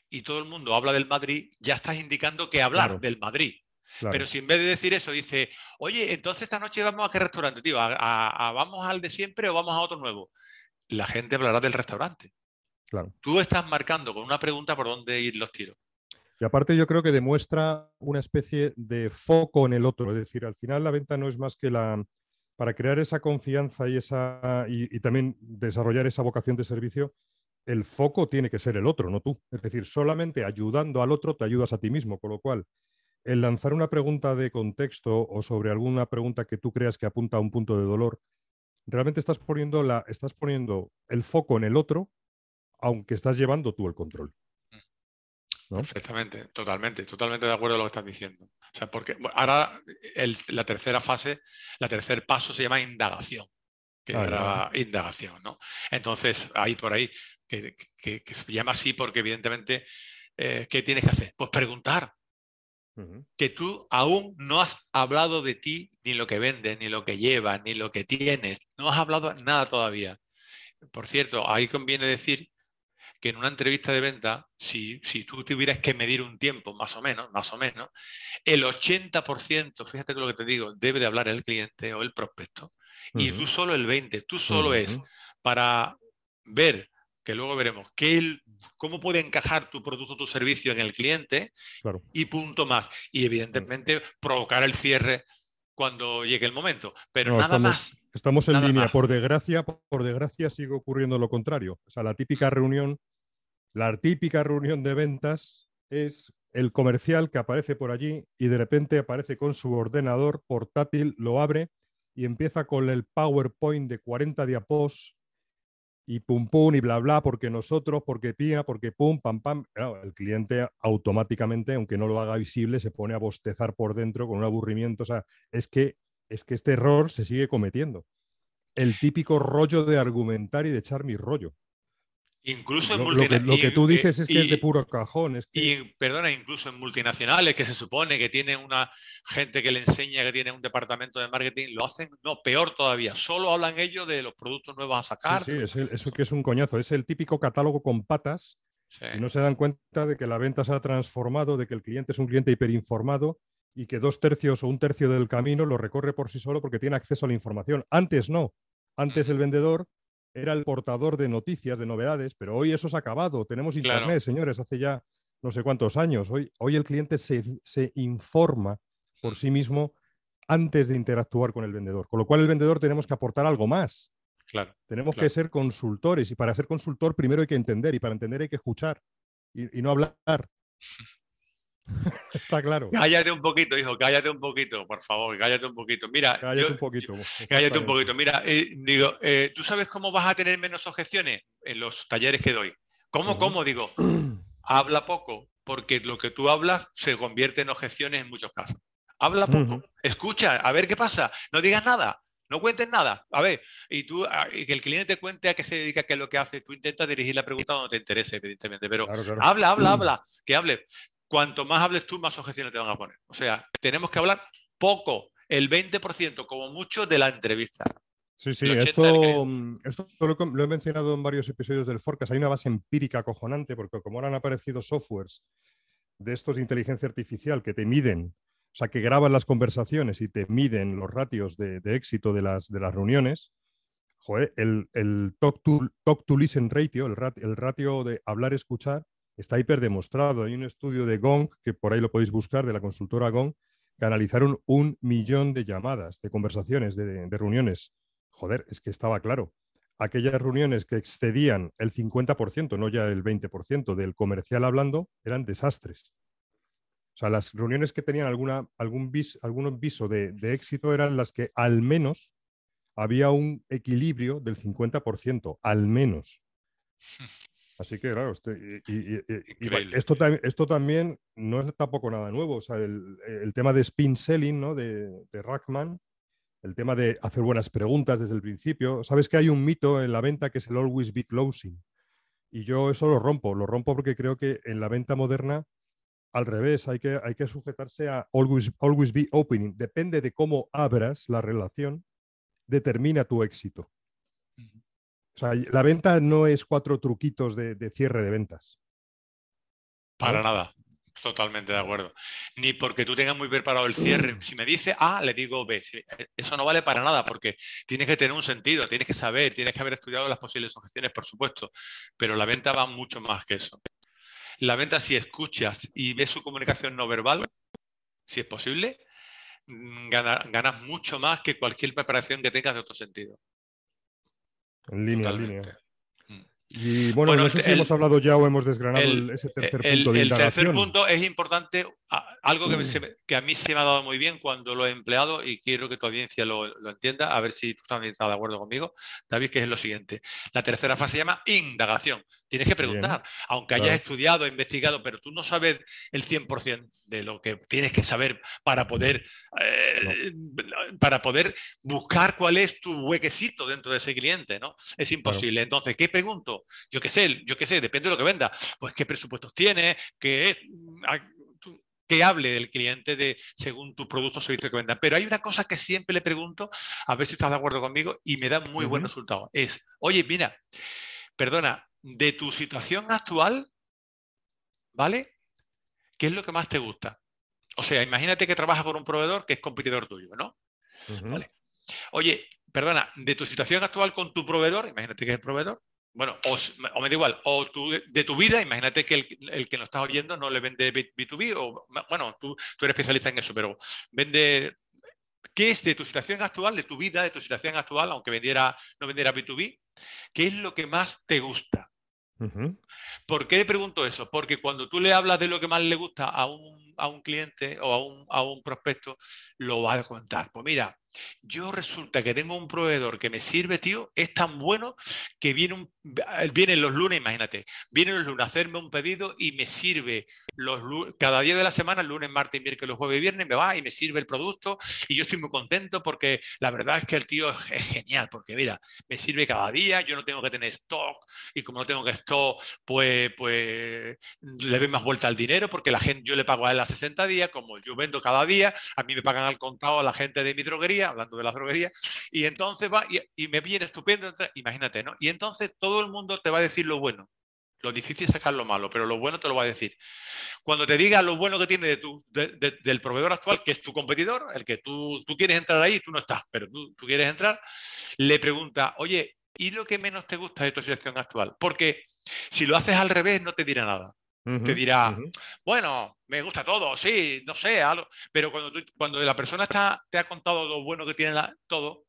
y todo el mundo habla del Madrid, ya estás indicando que hablar del Madrid Pero si en vez de decir eso dice, oye, entonces esta noche vamos a qué restaurante, tío, ¿A, vamos al de siempre o vamos a otro nuevo. La gente hablará del restaurante. Claro. Tú estás marcando con una pregunta por dónde ir los tiros. Y aparte yo creo que demuestra una especie de foco en el otro. Es decir, al final la venta no es más que la... Para crear esa confianza y, esa, y también desarrollar esa vocación de servicio, el foco tiene que ser el otro, no tú. Es decir, solamente ayudando al otro te ayudas a ti mismo, con lo cual el lanzar una pregunta de contexto o sobre alguna pregunta que tú creas que apunta a un punto de dolor, realmente estás poniendo, la, estás poniendo el foco en el otro, aunque estás llevando tú el control. Perfectamente, totalmente, totalmente de acuerdo con lo que estás diciendo. O sea, porque ahora la tercera fase, la tercer paso se llama indagación, que ah, era indagación, ¿no? Entonces, ahí por ahí, que, se llama así porque evidentemente, eh, ¿qué tienes que hacer? Pues preguntar, que tú aún no has hablado de ti, ni lo que vendes, ni lo que llevas, ni lo que tienes. No has hablado nada todavía. Por cierto, ahí conviene decir que en una entrevista de venta, si, si tú tuvieras que medir un tiempo, más o menos, más o menos, el 80%, fíjate lo que te digo, debe de hablar el cliente o el prospecto. Y tú solo el 20%, tú solo es para ver que luego veremos cómo puede encajar tu producto o tu servicio en el cliente y punto más. Y evidentemente provocar el cierre cuando llegue el momento. Pero nada más. Estamos en línea. Por desgracia, por desgracia sigue ocurriendo lo contrario. O sea, la típica reunión, la típica reunión de ventas es el comercial que aparece por allí y de repente aparece con su ordenador portátil, lo abre y empieza con el PowerPoint de 40 diapos y pum pum y bla bla, porque nosotros, porque pía, porque pum, pam pam. el cliente automáticamente, aunque no lo haga visible, se pone a bostezar por dentro con un aburrimiento. O sea, es que, es que este error se sigue cometiendo. El típico rollo de argumentar y de echar mi rollo. Incluso en multinacionales. Lo, que tú dices es que es de puro cajón. Y perdona, incluso en multinacionales que se supone que tienen una gente que le enseña que tiene un departamento de marketing, lo hacen, no, peor todavía. Solo hablan ellos de los productos nuevos a sacar. Sí, eso que es un coñazo. Es el típico catálogo con patas. Y no se dan cuenta de que la venta se ha transformado, de que el cliente es un cliente hiperinformado y que dos tercios o un tercio del camino lo recorre por sí solo porque tiene acceso a la información. Antes no. Antes el vendedor era el portador de noticias, de novedades, pero hoy eso se ha acabado. Tenemos Internet, señores, hace ya no sé cuántos años. Hoy, hoy el cliente se, informa por sí mismo antes de interactuar con el vendedor, con lo cual el vendedor tenemos que aportar algo más. Claro, tenemos que ser consultores y para ser consultor primero hay que entender y para entender hay que escuchar y, y no hablar. Está claro. Cállate un poquito, hijo, cállate un poquito, por favor, cállate un poquito. Mira, cállate un poquito. cállate un poquito. Mira, eh, digo, eh, ¿tú sabes cómo vas a tener menos objeciones en los talleres que doy? ¿Cómo, cómo? Digo, habla poco, porque lo que tú hablas se convierte en objeciones en muchos casos. Habla poco, escucha, a ver qué pasa, no digas nada. No cuentes nada. A ver, y tú, y que el cliente te cuente a qué se dedica, qué es lo que hace. Tú intentas dirigir la pregunta donde te interese, evidentemente. Pero habla, habla, habla. Que hable cuanto más hables tú, más objeciones te van a poner. O sea, tenemos que hablar poco, el 20% como mucho de la entrevista. Sí, sí, esto, esto lo, he mencionado en varios episodios del Forecast. Hay una base empírica acojonante porque como ahora han aparecido softwares de estos de inteligencia artificial que te miden, o sea, que graban las conversaciones y te miden los ratios de, éxito de las, de las reuniones, joder, el, el talk, to, talk to listen ratio, el, el ratio de hablar-escuchar, está hiperdemostrado. Hay un estudio de Gong, que por ahí lo podéis buscar, de la consultora Gong, que analizaron un millón de llamadas, de conversaciones, de, reuniones. Joder, es que estaba claro. Aquellas reuniones que excedían el 50%, no ya el 20% del comercial hablando, eran desastres. O sea, las reuniones que tenían alguna, algún, vis, algún viso de, de éxito eran las que al menos había un equilibrio del 50%, al menos. Así que, claro, este, y, esto, esto, también no es tampoco nada nuevo. O sea, el, tema de spin selling ¿no? de, de, Rackman, el tema de hacer buenas preguntas desde el principio. Sabes que hay un mito en la venta que es el always be closing. Y yo eso lo rompo. Lo rompo porque creo que en la venta moderna, al revés, hay que, hay que sujetarse a always, always be opening. Depende de cómo abras la relación, determina tu éxito. O sea, la venta no es cuatro truquitos de, cierre de ventas. Para nada. Totalmente de acuerdo. Ni porque tú tengas muy preparado el cierre. Si me dice A, le digo B. Eso no vale para nada porque tienes que tener un sentido, tienes que saber, tienes que haber estudiado las posibles objeciones, por supuesto. Pero la venta va mucho más que eso. La venta, si escuchas y ves su comunicación no verbal, si es posible, mm, ganas mucho más que cualquier preparación que tengas de otro sentido. En línea, en línea. Y bueno, no sé si hemos hablado ya o hemos desgranado ese tercer punto. De el tercer punto es importante, algo que, a mí se me ha dado muy bien cuando lo he empleado y quiero que tu audiencia lo, entienda, a ver si tú también estás de acuerdo conmigo, David, que es lo siguiente. La tercera fase se llama indagación. Tienes que preguntar, aunque hayas estudiado, investigado, pero tú no sabes el 100% de lo que tienes que saber para poder, eh, para poder buscar cuál es tu huequecito dentro de ese cliente, ¿no? Es imposible. Entonces, ¿qué pregunto? Yo qué sé, yo qué sé, depende de lo que venda. Pues qué presupuestos tiene, qué que hable del cliente de, según tu producto o servicio que venda. Pero hay una cosa que siempre le pregunto, a ver si estás de acuerdo conmigo, y me da muy buen resultado. Es, oye, mira, perdona, de tu situación actual, ¿vale? ¿Qué es lo que más te gusta? O sea, imagínate que trabajas con un proveedor que es competidor tuyo, ¿no? ¿Vale? Oye, perdona, de tu situación actual con tu proveedor, imagínate que es el proveedor, bueno, o, me da igual, o de tu vida, imagínate que el, que nos está oyendo no le vende B2B, o bueno, tú, tú eres especialista en eso, pero vende ¿Qué es de tu situación actual, de tu vida, de tu situación actual, aunque vendiera, no vendiera B2B? ¿Qué es lo que más te gusta? ¿Por qué le pregunto eso? Porque cuando tú le hablas de lo que más le gusta a un, a un cliente o a un, a un prospecto, lo va a contar. Pues mira, yo resulta que tengo un proveedor que me sirve, tío, es tan bueno que viene, un, viene los lunes, imagínate, viene los lunes a hacerme un pedido y me sirve los cada día de la semana, lunes, martes, miércoles, jueves y viernes, me va y me sirve el producto y yo estoy muy contento porque la verdad es que el tío es genial, porque mira, me sirve cada día, yo no tengo que tener stock y como no tengo que stock, pues, pues le doy más vuelta al dinero porque la gente, yo le pago a él a 60 días, como yo vendo cada día, a mí me pagan al contado a la gente de mi droguería hablando de la droguería, y entonces va y, me viene estupendo, imagínate, ¿no? Y entonces todo el mundo te va a decir lo bueno. Lo difícil es sacar lo malo, pero lo bueno te lo va a decir. Cuando te diga lo bueno que tiene de tu, del proveedor actual, que es tu competidor, el que tú, tú quieres entrar ahí, tú no estás, pero tú, tú quieres entrar, le pregunta, oye, ¿y lo que menos te gusta de tu situación actual? Porque si lo haces al revés, no te dirá nada te dirá, bueno, me gusta todo, sí, no sé, algo. pero cuando, cuando la persona está, te ha contado lo bueno que tiene todo,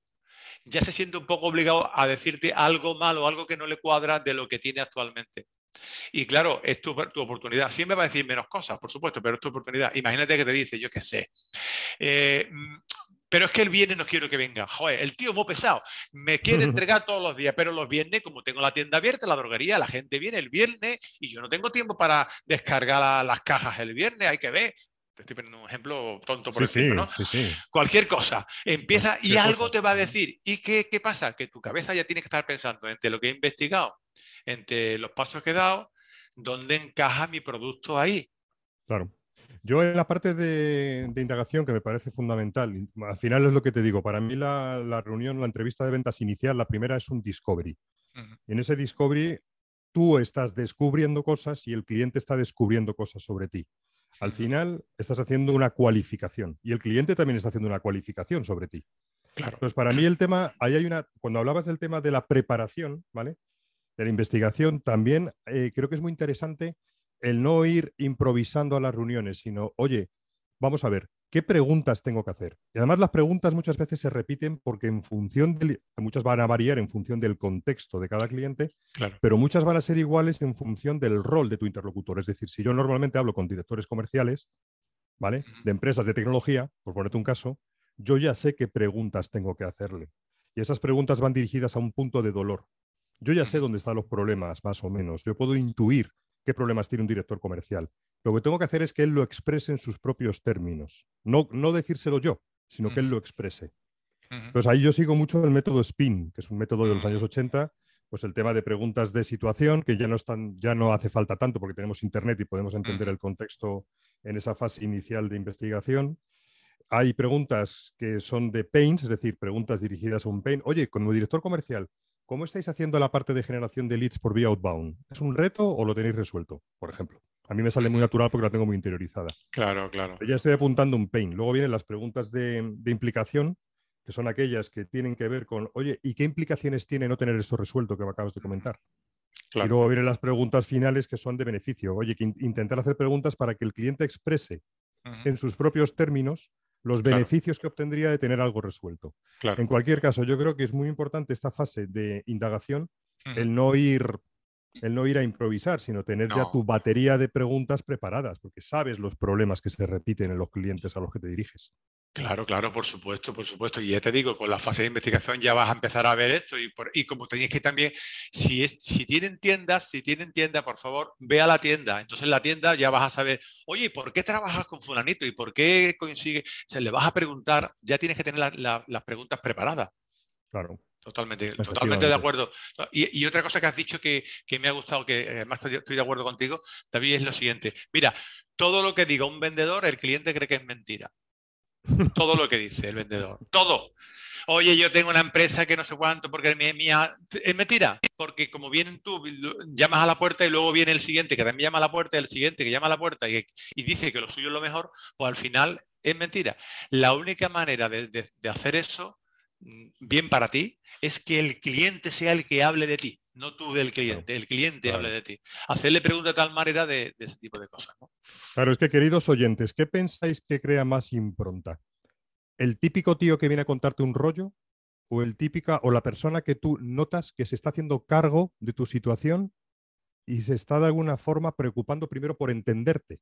ya se siente un poco obligado a decirte algo malo, algo que no le cuadra de lo que tiene actualmente. Y claro, es tu, tu, oportunidad. Siempre va a decir menos cosas, por supuesto, pero es tu oportunidad. Imagínate que te dice, yo qué sé, eh, pero es que el viernes no quiero que venga. Joder, el tío muy pesado. Me quiere entregar todos los días, pero los viernes, como tengo la tienda abierta, la droguería, la gente viene el viernes y yo no tengo tiempo para descargar las cajas el viernes. Hay que ver. Te estoy poniendo un ejemplo tonto por ejemplo, ¿no? Cualquier cosa. Empieza y algo te va a decir. ¿Y qué, qué pasa? Que tu cabeza ya tiene que estar pensando entre lo que he investigado, entre los pasos que he dado, dónde encaja mi producto ahí. Claro. Yo en la parte de, indagación, que me parece fundamental, al final es lo que te digo, para mí la, reunión, la entrevista de ventas inicial, la primera es un discovery. En ese discovery tú estás descubriendo cosas y el cliente está descubriendo cosas sobre ti. Al final estás haciendo una cualificación y el cliente también está haciendo una cualificación sobre ti. Claro. Entonces, para mí el tema, ahí hay una, cuando hablabas del tema de la preparación, ¿vale? De la investigación, también eh, creo que es muy interesante el no ir improvisando a las reuniones, sino, oye, vamos a ver, ¿qué preguntas tengo que hacer? Y además las preguntas muchas veces se repiten porque en función del, muchas van a variar en función del contexto de cada cliente, pero muchas van a ser iguales en función del rol de tu interlocutor. Es decir, si yo normalmente hablo con directores comerciales, ¿vale? De empresas de tecnología, por ponerte un caso, yo ya sé qué preguntas tengo que hacerle. Y esas preguntas van dirigidas a un punto de dolor. Yo ya sé dónde están los problemas, más o menos. Yo puedo intuir qué problemas tiene un director comercial. Lo que tengo que hacer es que él lo exprese en sus propios términos. No, no decírselo yo, sino que él lo exprese. Entonces ahí yo sigo mucho el método SPIN, que es un método de los años 80, pues el tema de preguntas de situación, que ya no, están, ya no hace falta tanto porque tenemos Internet y podemos entender el contexto en esa fase inicial de investigación. Hay preguntas que son de pains, es decir, preguntas dirigidas a un pain. Oye, como director comercial, ¿Cómo estáis haciendo la parte de generación de leads por vía outbound? ¿Es un reto o lo tenéis resuelto, por ejemplo? A mí me sale muy natural porque la tengo muy interiorizada. Claro, claro. Ya estoy apuntando un pain. Luego vienen las preguntas de, implicación, que son aquellas que tienen que ver con, oye, ¿y qué implicaciones tiene no tener esto resuelto que me acabas de comentar? Y luego vienen las preguntas finales que son de beneficio. Oye, que intentar hacer preguntas para que el cliente exprese en sus propios términos los beneficios que obtendría de tener algo resuelto. En cualquier caso, yo creo que es muy importante esta fase de indagación, el no ir el no ir a improvisar, sino tener ya tu batería de preguntas preparadas, porque sabes los problemas que se repiten en los clientes a los que te diriges. Claro, claro, por supuesto, por supuesto. Y ya te digo, con la fase de investigación ya vas a empezar a ver esto. Y, por, y como tenéis que también, si, es, si tienen tiendas, si tienen tienda, por favor, ve a la tienda. Entonces en la tienda ya vas a saber, oye, ¿por qué trabajas con fulanito? ¿Y por qué consigue? Se le vas a preguntar, ya tienes que tener las preguntas preparadas. Claro. Totalmente, totalmente de acuerdo. Y, otra cosa que has dicho que, que, me ha gustado, que además estoy de acuerdo contigo, David, es lo siguiente. Mira, todo lo que diga un vendedor, el cliente cree que es mentira. Todo lo que dice el vendedor. Todo. Oye, yo tengo una empresa que no sé cuánto porque es mía. Es mentira. Porque como vienen tú, llamas a la puerta y luego viene el siguiente que también llama a la puerta, el siguiente que llama a la puerta y, dice que lo suyo es lo mejor, pues al final es mentira. La única manera de, hacer eso, bien para ti, es que el cliente sea el que hable de ti, no tú del cliente, el cliente hable de ti. Hacerle preguntas de tal manera de, ese tipo de cosas. Claro, es que queridos oyentes, ¿qué pensáis que crea más impronta? ¿El típico tío que viene a contarte un rollo? ¿O el típica o la persona que tú notas que se está haciendo cargo de tu situación y se está de alguna forma preocupando primero por entenderte?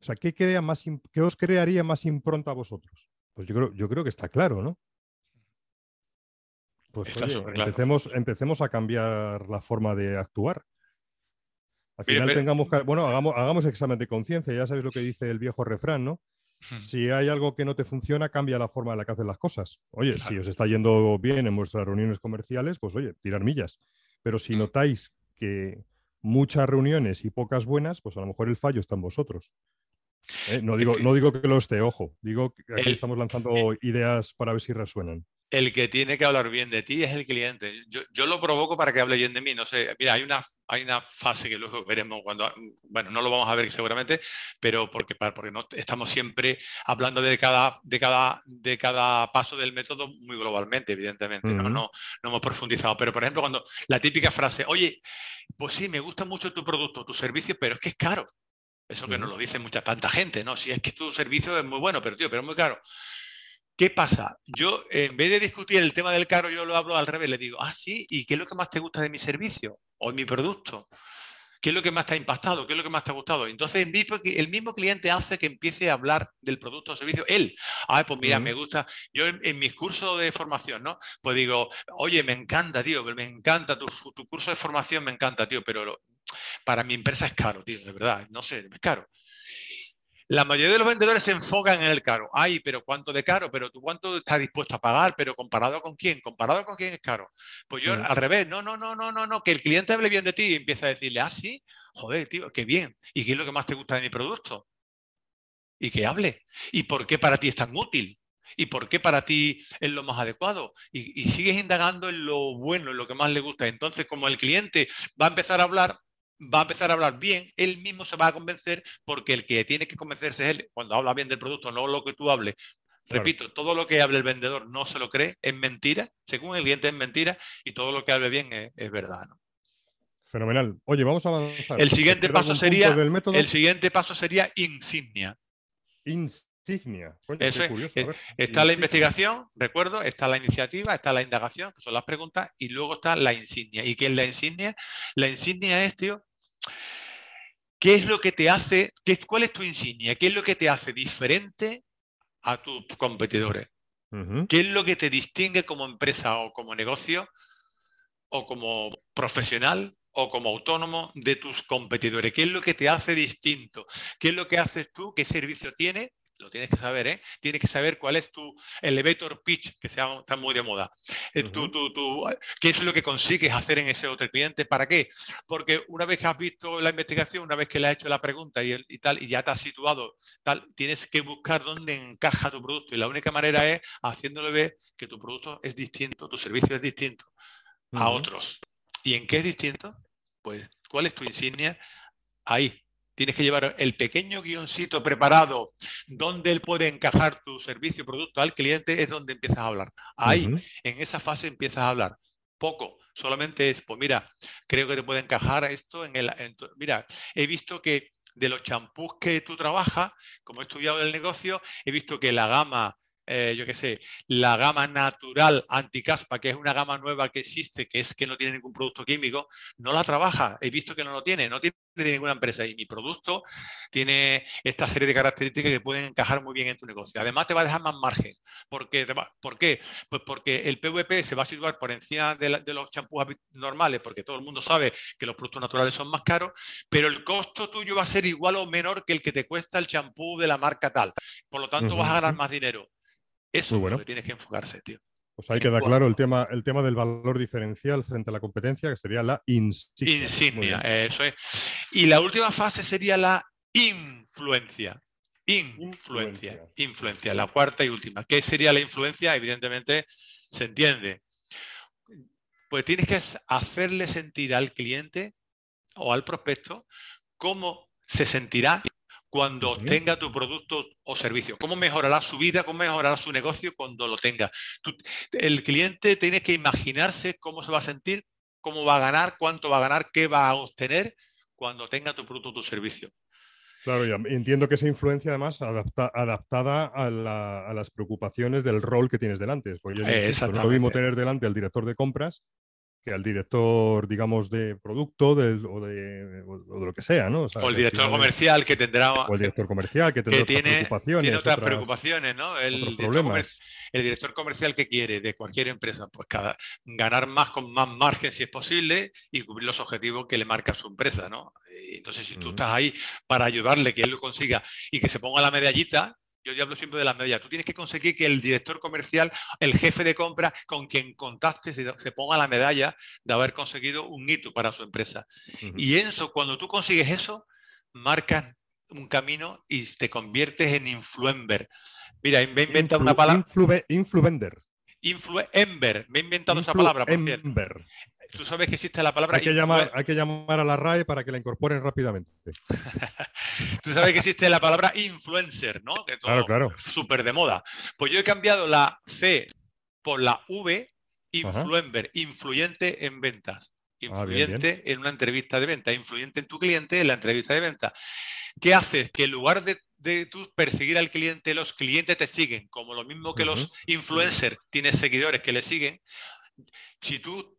O sea, ¿qué, crea más, qué os crearía más impronta a vosotros? Pues yo creo, yo creo que está claro, ¿no? Pues empecemos, empecemos a cambiar la forma de actuar. Al final tengamos bueno, hagamos, hagamos examen de conciencia, ya sabes lo que dice el viejo refrán, ¿no? Si hay algo que no te funciona, cambia la forma en la que haces las cosas. Oye, si os está yendo bien en vuestras reuniones comerciales, pues oye, tirar millas. Pero si mm. notáis que muchas reuniones y pocas buenas, pues a lo mejor el fallo está en vosotros. ¿Eh? No, digo, no digo que lo esté, ojo, digo que aquí estamos lanzando ideas para ver si resuenan el que tiene que hablar bien de ti es el cliente. Yo, lo provoco para que hable bien de mí. No sé, mira, hay una, hay una fase que luego veremos cuando, bueno, no lo vamos a ver seguramente, pero porque, porque no, estamos siempre hablando de cada, de, cada, de cada paso del método muy globalmente, evidentemente. ¿no? No, no hemos profundizado. Pero, por ejemplo, cuando la típica frase, oye, pues sí, me gusta mucho tu producto, tu servicio, pero es que es caro. Eso que nos lo dice mucha tanta gente, ¿no? Si es que tu servicio es muy bueno, pero tío, pero es muy caro. ¿Qué pasa? Yo, en vez de discutir el tema del caro, yo lo hablo al revés. Le digo, ah, sí, ¿y qué es lo que más te gusta de mi servicio o de mi producto? ¿Qué es lo que más te ha impactado? ¿Qué es lo que más te ha gustado? Entonces, el mismo cliente hace que empiece a hablar del producto o servicio. Él, ah, pues mira, me gusta. Yo en, mis cursos de formación, ¿no? Pues digo, oye, me encanta, tío, me encanta tu, tu curso de formación, me encanta, tío, pero para mi empresa es caro, tío, de verdad, no sé, es caro. La mayoría de los vendedores se enfocan en el caro. Ay, pero ¿cuánto de caro? ¿Pero tú cuánto estás dispuesto a pagar? ¿Pero comparado con quién? ¿Comparado con quién es caro? Pues yo al revés, no, no, no, no, no, no, que el cliente hable bien de ti y empieza a decirle, ah, sí, joder, tío, qué bien. ¿Y qué es lo que más te gusta de mi producto? Y que hable. ¿Y por qué para ti es tan útil? ¿Y por qué para ti es lo más adecuado? Y, y, sigues indagando en lo bueno, en lo que más le gusta. Entonces, como el cliente va a empezar a hablar, va a empezar a hablar bien, él mismo se va a convencer porque el que tiene que convencerse es él cuando habla bien del producto, no lo que tú hables. Repito, todo lo que hable el vendedor no se lo cree, es mentira, según el cliente es mentira y todo lo que hable bien es, verdad. Fenomenal. Oye, vamos a avanzar. El siguiente paso sería el siguiente paso sería insignia. Insignia. Eh, está la investigación, recuerdo, está la iniciativa, está la indagación, que son las preguntas, y luego está la insignia. ¿Y qué es la insignia? La insignia es, tío, ¿Qué es lo que te hace, qué, cuál es tu insignia? ¿Qué es lo que te hace diferente a tus competidores? ¿Qué es lo que te distingue como empresa o como negocio o como profesional o como autónomo de tus competidores? ¿Qué es lo que te hace distinto? ¿Qué es lo que haces tú? ¿Qué servicio tienes? Lo tienes que saber, ¿eh? Tienes que saber cuál es tu elevator pitch, que sea, está muy de moda. Eh, ¿Qué es lo que consigues hacer en ese otro cliente? ¿Para qué? Porque una vez que has visto la investigación, una vez que le has hecho la pregunta y, tal, y ya te has situado, tal, tienes que buscar dónde encaja tu producto. Y la única manera es haciéndole ver que tu producto es distinto, tu servicio es distinto a otros. ¿Y en qué es distinto? Pues, ¿cuál es tu insignia? Ahí, tienes que llevar el pequeño guioncito preparado donde él puede encajar tu servicio o producto al cliente, es donde empiezas a hablar. Ahí, en esa fase empiezas a hablar. Poco, solamente es, pues mira, creo que te puede encajar esto en el... mira, he visto que de los champús que tú trabajas, como he estudiado el negocio, he visto que la gama eh, yo qué sé, la gama natural anticaspa, que es una gama nueva que existe, que es que no tiene ningún producto químico, no la trabaja. He visto que no lo tiene, no tiene ninguna empresa. Y mi producto tiene esta serie de características que pueden encajar muy bien en tu negocio. Además, te va a dejar más margen. ¿Por qué? ¿Por qué? Pues porque el PVP se va a situar por encima de, de los champús normales, porque todo el mundo sabe que los productos naturales son más caros, pero el costo tuyo va a ser igual o menor que el que te cuesta el champú de la marca tal. Por lo tanto, vas a ganar más dinero. Eso es lo que tienes que enfocarse, tío. Pues ahí queda claro el tema, el tema del valor diferencial frente a la competencia, que sería la insignia. Insignia, eso es. Y la última fase sería la influencia. Influencia, influencia, la cuarta y última. ¿Qué sería la influencia? Evidentemente se entiende. Pues tienes que hacerle sentir al cliente o al prospecto cómo se sentirá cuando tenga tu producto o servicio. ¿Cómo mejorará su vida? ¿Cómo mejorará su negocio cuando lo tenga? el cliente tiene que imaginarse cómo se va a sentir, cómo va a ganar, cuánto va a ganar, qué va a obtener cuando tenga tu producto o tu servicio. Claro, ya entiendo que esa influencia además adaptada a, las preocupaciones del rol que tienes delante. Porque yo no lo mismo tener delante al director de compras que al director, digamos, de producto o, de, lo que sea, ¿no? O, el director comercial que tendrá... O el director comercial que tendrá tiene, preocupaciones. Tiene otras, preocupaciones, ¿no? El director, el director, comercial que quiere de cualquier empresa, pues cada, ganar más con más margen si es posible y cubrir los objetivos que le marca su empresa, ¿no? Entonces, si tú estás ahí para ayudarle que él lo consiga y que se ponga la medallita, yo ya hablo siempre de las medidas. Tú tienes que conseguir que el director comercial, el jefe de compra, con quien contactes, se, ponga la medalla de haber conseguido un hito para su empresa. Y eso, cuando tú consigues eso, marcas un camino y te conviertes en influencer. Mira, me he inventado una palabra. influender. Influencer. Me he inventado esa palabra, por cierto. Tú sabes que existe la palabra. Hay que, llamar, hay que llamar a la RAE para que la incorporen rápidamente. Tú sabes que existe la palabra influencer, ¿no? Que claro, claro. Súper de moda. Pues yo he cambiado la C por la V, influencer, influyente en ventas. Ah, influyente en una entrevista de venta, influyente en tu cliente en la entrevista de venta. ¿Qué haces? Que en lugar de, de tú perseguir al cliente, los clientes te siguen, como lo mismo que los influencers tienes seguidores que le siguen. Si tú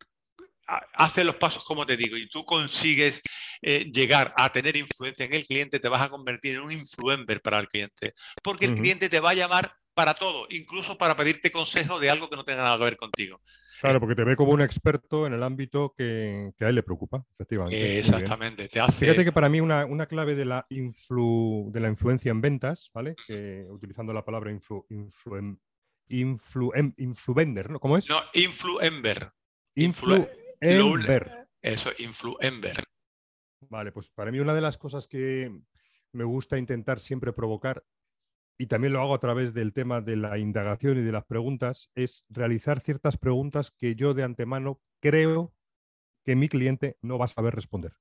hace los pasos como te digo y tú consigues eh, llegar a tener influencia en el cliente, te vas a convertir en un influencer para el cliente. Porque el cliente te va a llamar para todo, incluso para pedirte consejo de algo que no tenga nada que ver contigo. Claro, porque te ve como un experto en el ámbito que, a él le preocupa, efectivamente. Exactamente. Te Fíjate que para mí una, clave de la, de la influencia en ventas, ¿vale? Que, utilizando la palabra influ, ¿no? ¿Cómo es? No, influencer. Influ Eso, influencer. Vale, pues para mí una de las cosas que me gusta intentar siempre provocar, y también lo hago a través del tema de la indagación y de las preguntas, es realizar ciertas preguntas que yo de antemano creo que mi cliente no va a saber responder.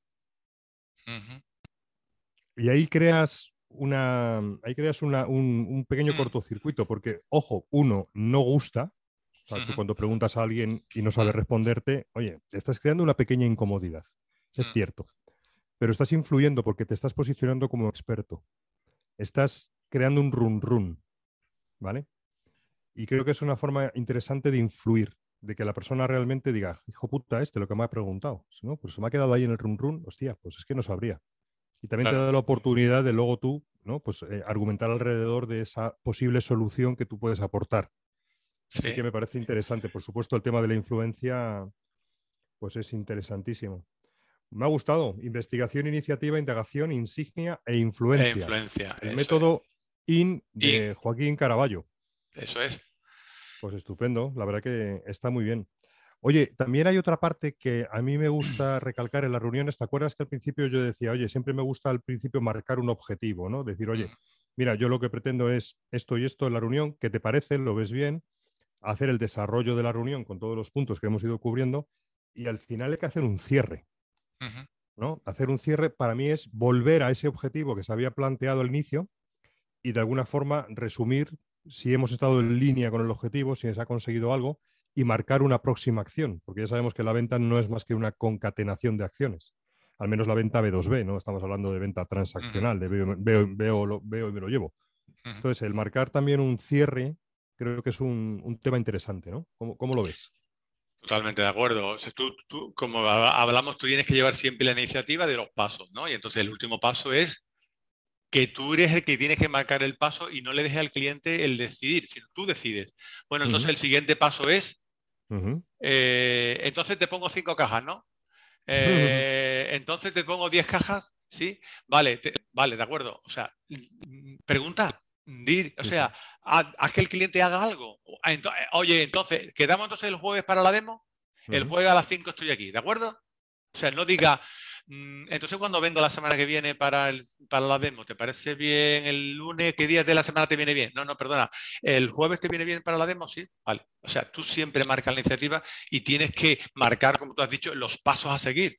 Y ahí creas una, ahí creas un, pequeño mm. cortocircuito, porque, ojo, uno no gusta, cuando preguntas a alguien y no sabe responderte, oye, te estás creando una pequeña incomodidad. Es mm. cierto. Pero estás influyendo porque te estás posicionando como experto. Estás creando un run run. ¿Vale? Y creo que es una forma interesante de influir, de que la persona realmente diga, hijo puta, este lo que me ha preguntado. ¿no? Pues se me ha quedado ahí en el run run, hostia, pues es que no sabría. Y también te da la oportunidad de luego tú, ¿no? Pues eh, argumentar alrededor de esa posible solución que tú puedes aportar Sí. que me parece interesante. Por supuesto, el tema de la influencia, pues es interesantísimo. Me ha gustado. Investigación, iniciativa, indagación, insignia e influencia. E influencia. El método IN de Joaquín Caraballo. Eso es. Pues estupendo. La verdad que está muy bien. Oye, también hay otra parte que a mí me gusta recalcar en las reuniones. ¿Te acuerdas que al principio yo decía, oye, siempre me gusta al principio marcar un objetivo, ¿no? Decir, oye, mm. mira, yo lo que pretendo es esto y esto en la reunión, ¿qué te parece? ¿Lo ves bien? Hacer el desarrollo de la reunión con todos los puntos que hemos ido cubriendo y al final hay que hacer un cierre. ¿no? Hacer un cierre para mí es volver a ese objetivo que se había planteado al inicio y de alguna forma resumir si hemos estado en línea con el objetivo, si se ha conseguido algo y marcar una próxima acción, porque ya sabemos que la venta no es más que una concatenación de acciones. Al menos la venta B2B, ¿no? Estamos hablando de venta transaccional, de veo, veo, veo, y me lo llevo. Entonces, el marcar también un cierre creo que es un, tema interesante, ¿no? ¿Cómo, lo ves? Totalmente de acuerdo. tú, como hablamos, tú tienes que llevar siempre la iniciativa de los pasos, ¿no? Y entonces el último paso es que tú eres el que tienes que marcar el paso y no le dejes al cliente el decidir, sino tú decides. Bueno, entonces el siguiente paso es, eh, entonces te pongo cinco cajas, ¿no? Eh, entonces te pongo diez cajas, ¿sí? Vale, vale, de acuerdo. O sea, pregunta, o sea, haz, que el cliente haga algo. Ah, oye, entonces, ¿quedamos entonces el jueves para la demo? El jueves a las 5 estoy aquí, ¿de acuerdo? O sea, no diga, mm, entonces cuando vengo la semana que viene para, el, para la demo, ¿te parece bien el lunes? ¿Qué días de la semana te viene bien? No, no, perdona. ¿El jueves te viene bien para la demo? Sí, vale. O sea, tú siempre marcas la iniciativa y tienes que marcar, como tú has dicho, los pasos a seguir.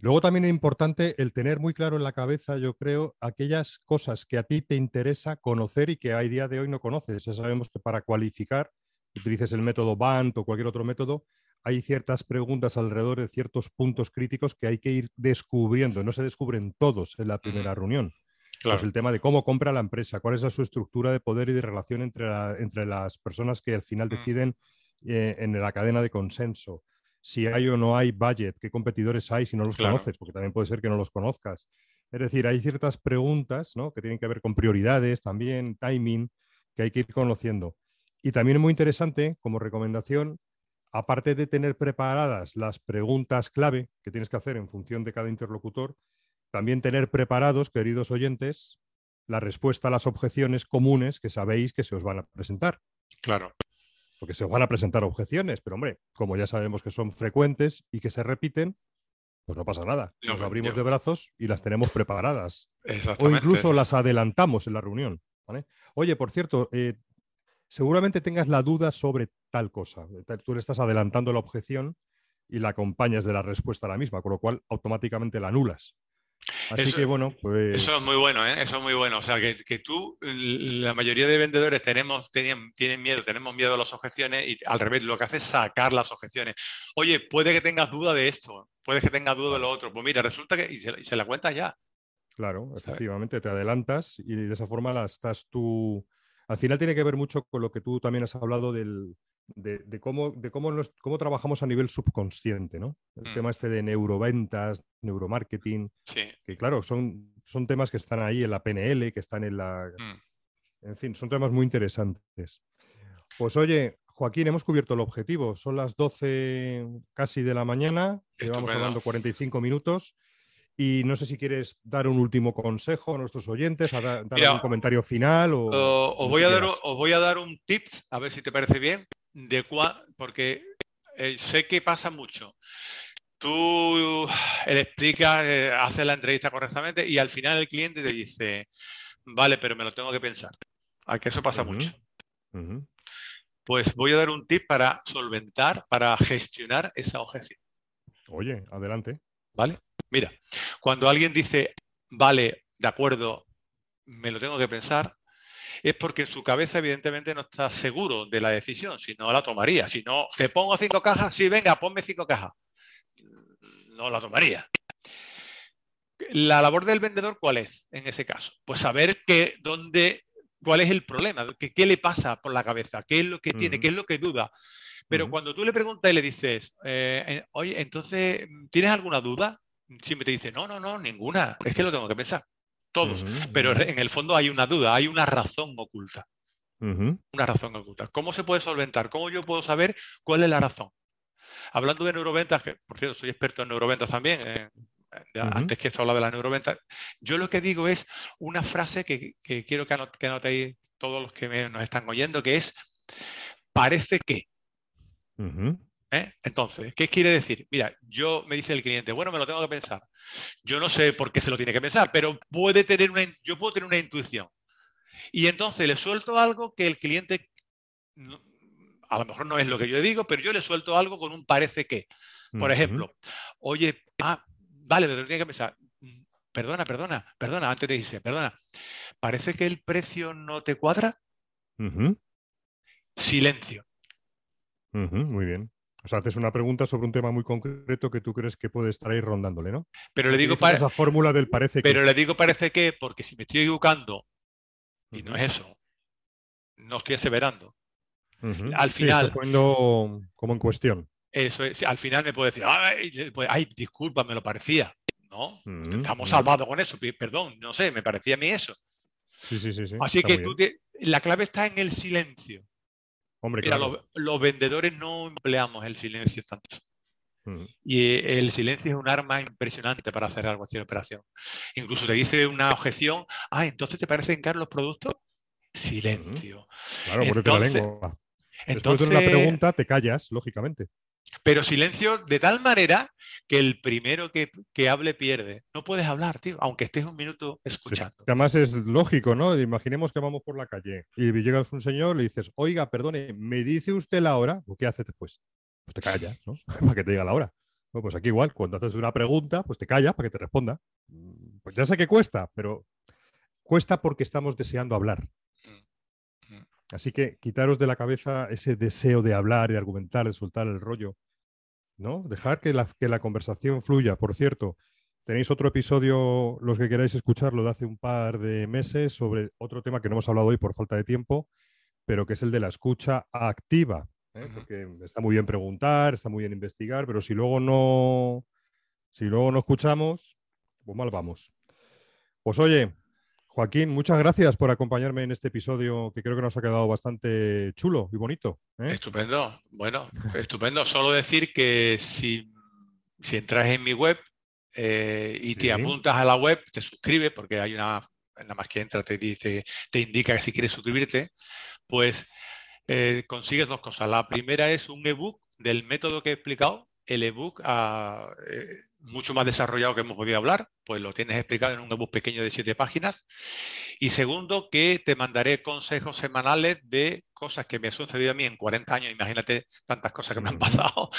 Luego también es importante el tener muy claro en la cabeza, yo creo, aquellas cosas que a ti te interesa conocer y que a día de hoy no conoces. Ya sabemos que para cualificar, utilices el método BANT o cualquier otro método, hay ciertas preguntas alrededor de ciertos puntos críticos que hay que ir descubriendo. No se descubren todos en la primera reunión. Pues el tema de cómo compra la empresa, cuál es su estructura de poder y de relación entre, entre las personas que al final deciden eh, en la cadena de consenso si hay o no hay budget, qué competidores hay si no los conoces, porque también puede ser que no los conozcas. Es decir, hay ciertas preguntas que tienen que ver con prioridades, también timing, que hay que ir conociendo. Y también es muy interesante, como recomendación, aparte de tener preparadas las preguntas clave que tienes que hacer en función de cada interlocutor, también tener preparados, queridos oyentes, la respuesta a las objeciones comunes que sabéis que se os van a presentar. Claro porque se van a presentar objeciones, pero hombre, como ya sabemos que son frecuentes y que se repiten, pues no pasa nada. Nos abrimos de brazos y las tenemos preparadas. O incluso las adelantamos en la reunión. Oye, por cierto, eh, seguramente tengas la duda sobre tal cosa. Tú le estás adelantando la objeción y la acompañas de la respuesta a la misma, con lo cual automáticamente la anulas. Así eso, que bueno, pues. Eso es muy bueno, ¿eh? Eso es muy bueno. O sea, que, que tú, la mayoría de vendedores tenemos, tienen, tienen miedo, tenemos miedo a las objeciones y al revés, lo que hace es sacar las objeciones. Oye, puede que tengas duda de esto, puede que tengas duda de lo otro. Pues mira, resulta que. Y se, la cuentas ya. Claro, efectivamente, te adelantas y de esa forma la estás tú. Al final tiene que ver mucho con lo que tú también has hablado del, de, cómo, de cómo, cómo, trabajamos a nivel subconsciente, ¿no? El mm. tema este de neuroventas, neuromarketing, que claro, son, son temas que están ahí en la PNL, que están en la... Mm. En fin, son temas muy interesantes. Pues oye, Joaquín, hemos cubierto el objetivo. Son las 12 casi de la mañana, llevamos hablando 45 minutos. Y no sé si quieres dar un último consejo a nuestros oyentes, a dar, un comentario final. O, os, voy a dar, os voy a dar un tip, a ver si te parece bien, de porque eh, sé que pasa mucho. Tú le explicas, eh, haces la entrevista correctamente y al final el cliente te dice, vale, pero me lo tengo que pensar. A que eso pasa mucho. Pues voy a dar un tip para solventar, para gestionar esa objeción. Oye, adelante. ¿Vale? Mira, cuando alguien dice, vale, de acuerdo, me lo tengo que pensar, es porque en su cabeza evidentemente no está seguro de la decisión, si no la tomaría. Si no, te pongo cinco cajas, sí, venga, ponme cinco cajas. No la tomaría. La labor del vendedor, ¿cuál es en ese caso? Pues saber que, dónde, cuál es el problema, que, qué le pasa por la cabeza, qué es lo que tiene, qué es lo que duda. Pero cuando tú le preguntas y le dices, eh, oye, entonces, ¿tienes alguna duda? Siempre te dice, no, no, no, ninguna, es que lo tengo que pensar todos, pero en el fondo hay una duda, hay una razón oculta. Una razón oculta. ¿Cómo se puede solventar? ¿Cómo yo puedo saber cuál es la razón? Hablando de neuroventas, que por cierto soy experto en neuroventas también, eh, antes que esto hablaba de la neuroventas, yo lo que digo es una frase que, quiero que, anotéis todos los que nos están oyendo, que es parece que. ¿Eh? Entonces, ¿qué quiere decir? Mira, yo me dice el cliente, bueno, me lo tengo que pensar. Yo no sé por qué se lo tiene que pensar, pero puede tener una, yo puedo tener una intuición. Y entonces le suelto algo que el cliente a lo mejor no es lo que yo digo, pero yo le suelto algo con un parece que. Por ejemplo, oye, ah, vale, pero tiene que pensar, perdona, perdona, perdona, antes te dice, perdona, parece que el precio no te cuadra. Silencio. muy bien. O sea, haces una pregunta sobre un tema muy concreto que tú crees que puede estar ahí rondándole, ¿no? Pero le digo para esa fórmula del parece que. Pero le digo parece que, porque si me estoy equivocando, y no es eso, no estoy aseverando. Al final. Sí, poniendo como en cuestión. Eso es, al final me puede decir, ay, disculpa, me lo parecía. No, estamos salvados con eso, perdón, no sé, me parecía a mí eso. Sí, sí, sí. Así que tú la clave está en el silencio. Hombre, claro. los, vendedores no empleamos el silencio tanto. Y eh, el silencio es un arma impresionante para hacer cualquier operación. Incluso te dice una objeción, ah, entonces te parecen caros los productos. Silencio. Claro, porque te la lengua. Después de una pregunta, te callas, lógicamente. Pero silencio de tal manera que el primero que, hable pierde. No puedes hablar, tío, aunque estés un minuto escuchando. además es lógico, ¿no? Imaginemos que vamos por la calle y llegas un señor le dices, oiga, perdone, ¿me dice usted la hora? ¿O qué hace después? Pues te callas, ¿no? para que te diga la hora. Bueno, pues aquí igual, cuando haces una pregunta, pues te callas para que te responda. Pues ya sé que cuesta, pero cuesta porque estamos deseando hablar. Así que quitaros de la cabeza ese deseo de hablar, de argumentar, de soltar el rollo, ¿no? Dejar que la, que la conversación fluya. Por cierto, tenéis otro episodio, los que queráis escucharlo, de hace un par de meses, sobre otro tema que no hemos hablado hoy por falta de tiempo, pero que es el de la escucha activa. ¿eh? Porque está muy bien preguntar, está muy bien investigar, pero si luego no, si luego no escuchamos, pues mal vamos. Pues oye, Joaquín, muchas gracias por acompañarme en este episodio que creo que nos ha quedado bastante chulo y bonito. ¿eh? Estupendo. Bueno, estupendo. Solo decir que si, entras en mi web eh, y te apuntas a la web, te suscribes, porque hay una, nada más que entra, te dice, te indica que si quieres suscribirte, pues eh, consigues dos cosas. La primera es un ebook del método que he explicado, el ebook a, mucho más desarrollado que hemos podido hablar, pues lo tienes explicado en un ebook pequeño de siete páginas. Y segundo, que te mandaré consejos semanales de cosas que me han sucedido a mí en 40 años, imagínate tantas cosas que me han pasado,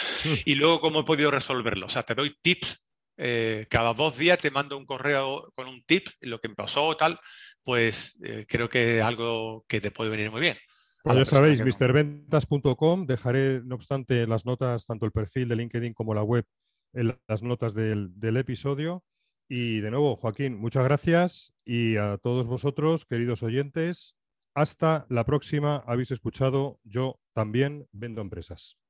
y luego cómo he podido resolverlo. O sea, te doy tips. Eh, cada dos días te mando un correo con un tip, lo que me pasó o tal, pues eh, creo que es algo que te puede venir muy bien. Pues ya sabéis, mrventas.com, dejaré no obstante las notas, tanto el perfil de LinkedIn como la web en las notas del, episodio. Y de nuevo, Joaquín, muchas gracias y a todos vosotros, queridos oyentes, hasta la próxima. Habéis escuchado, yo también vendo empresas.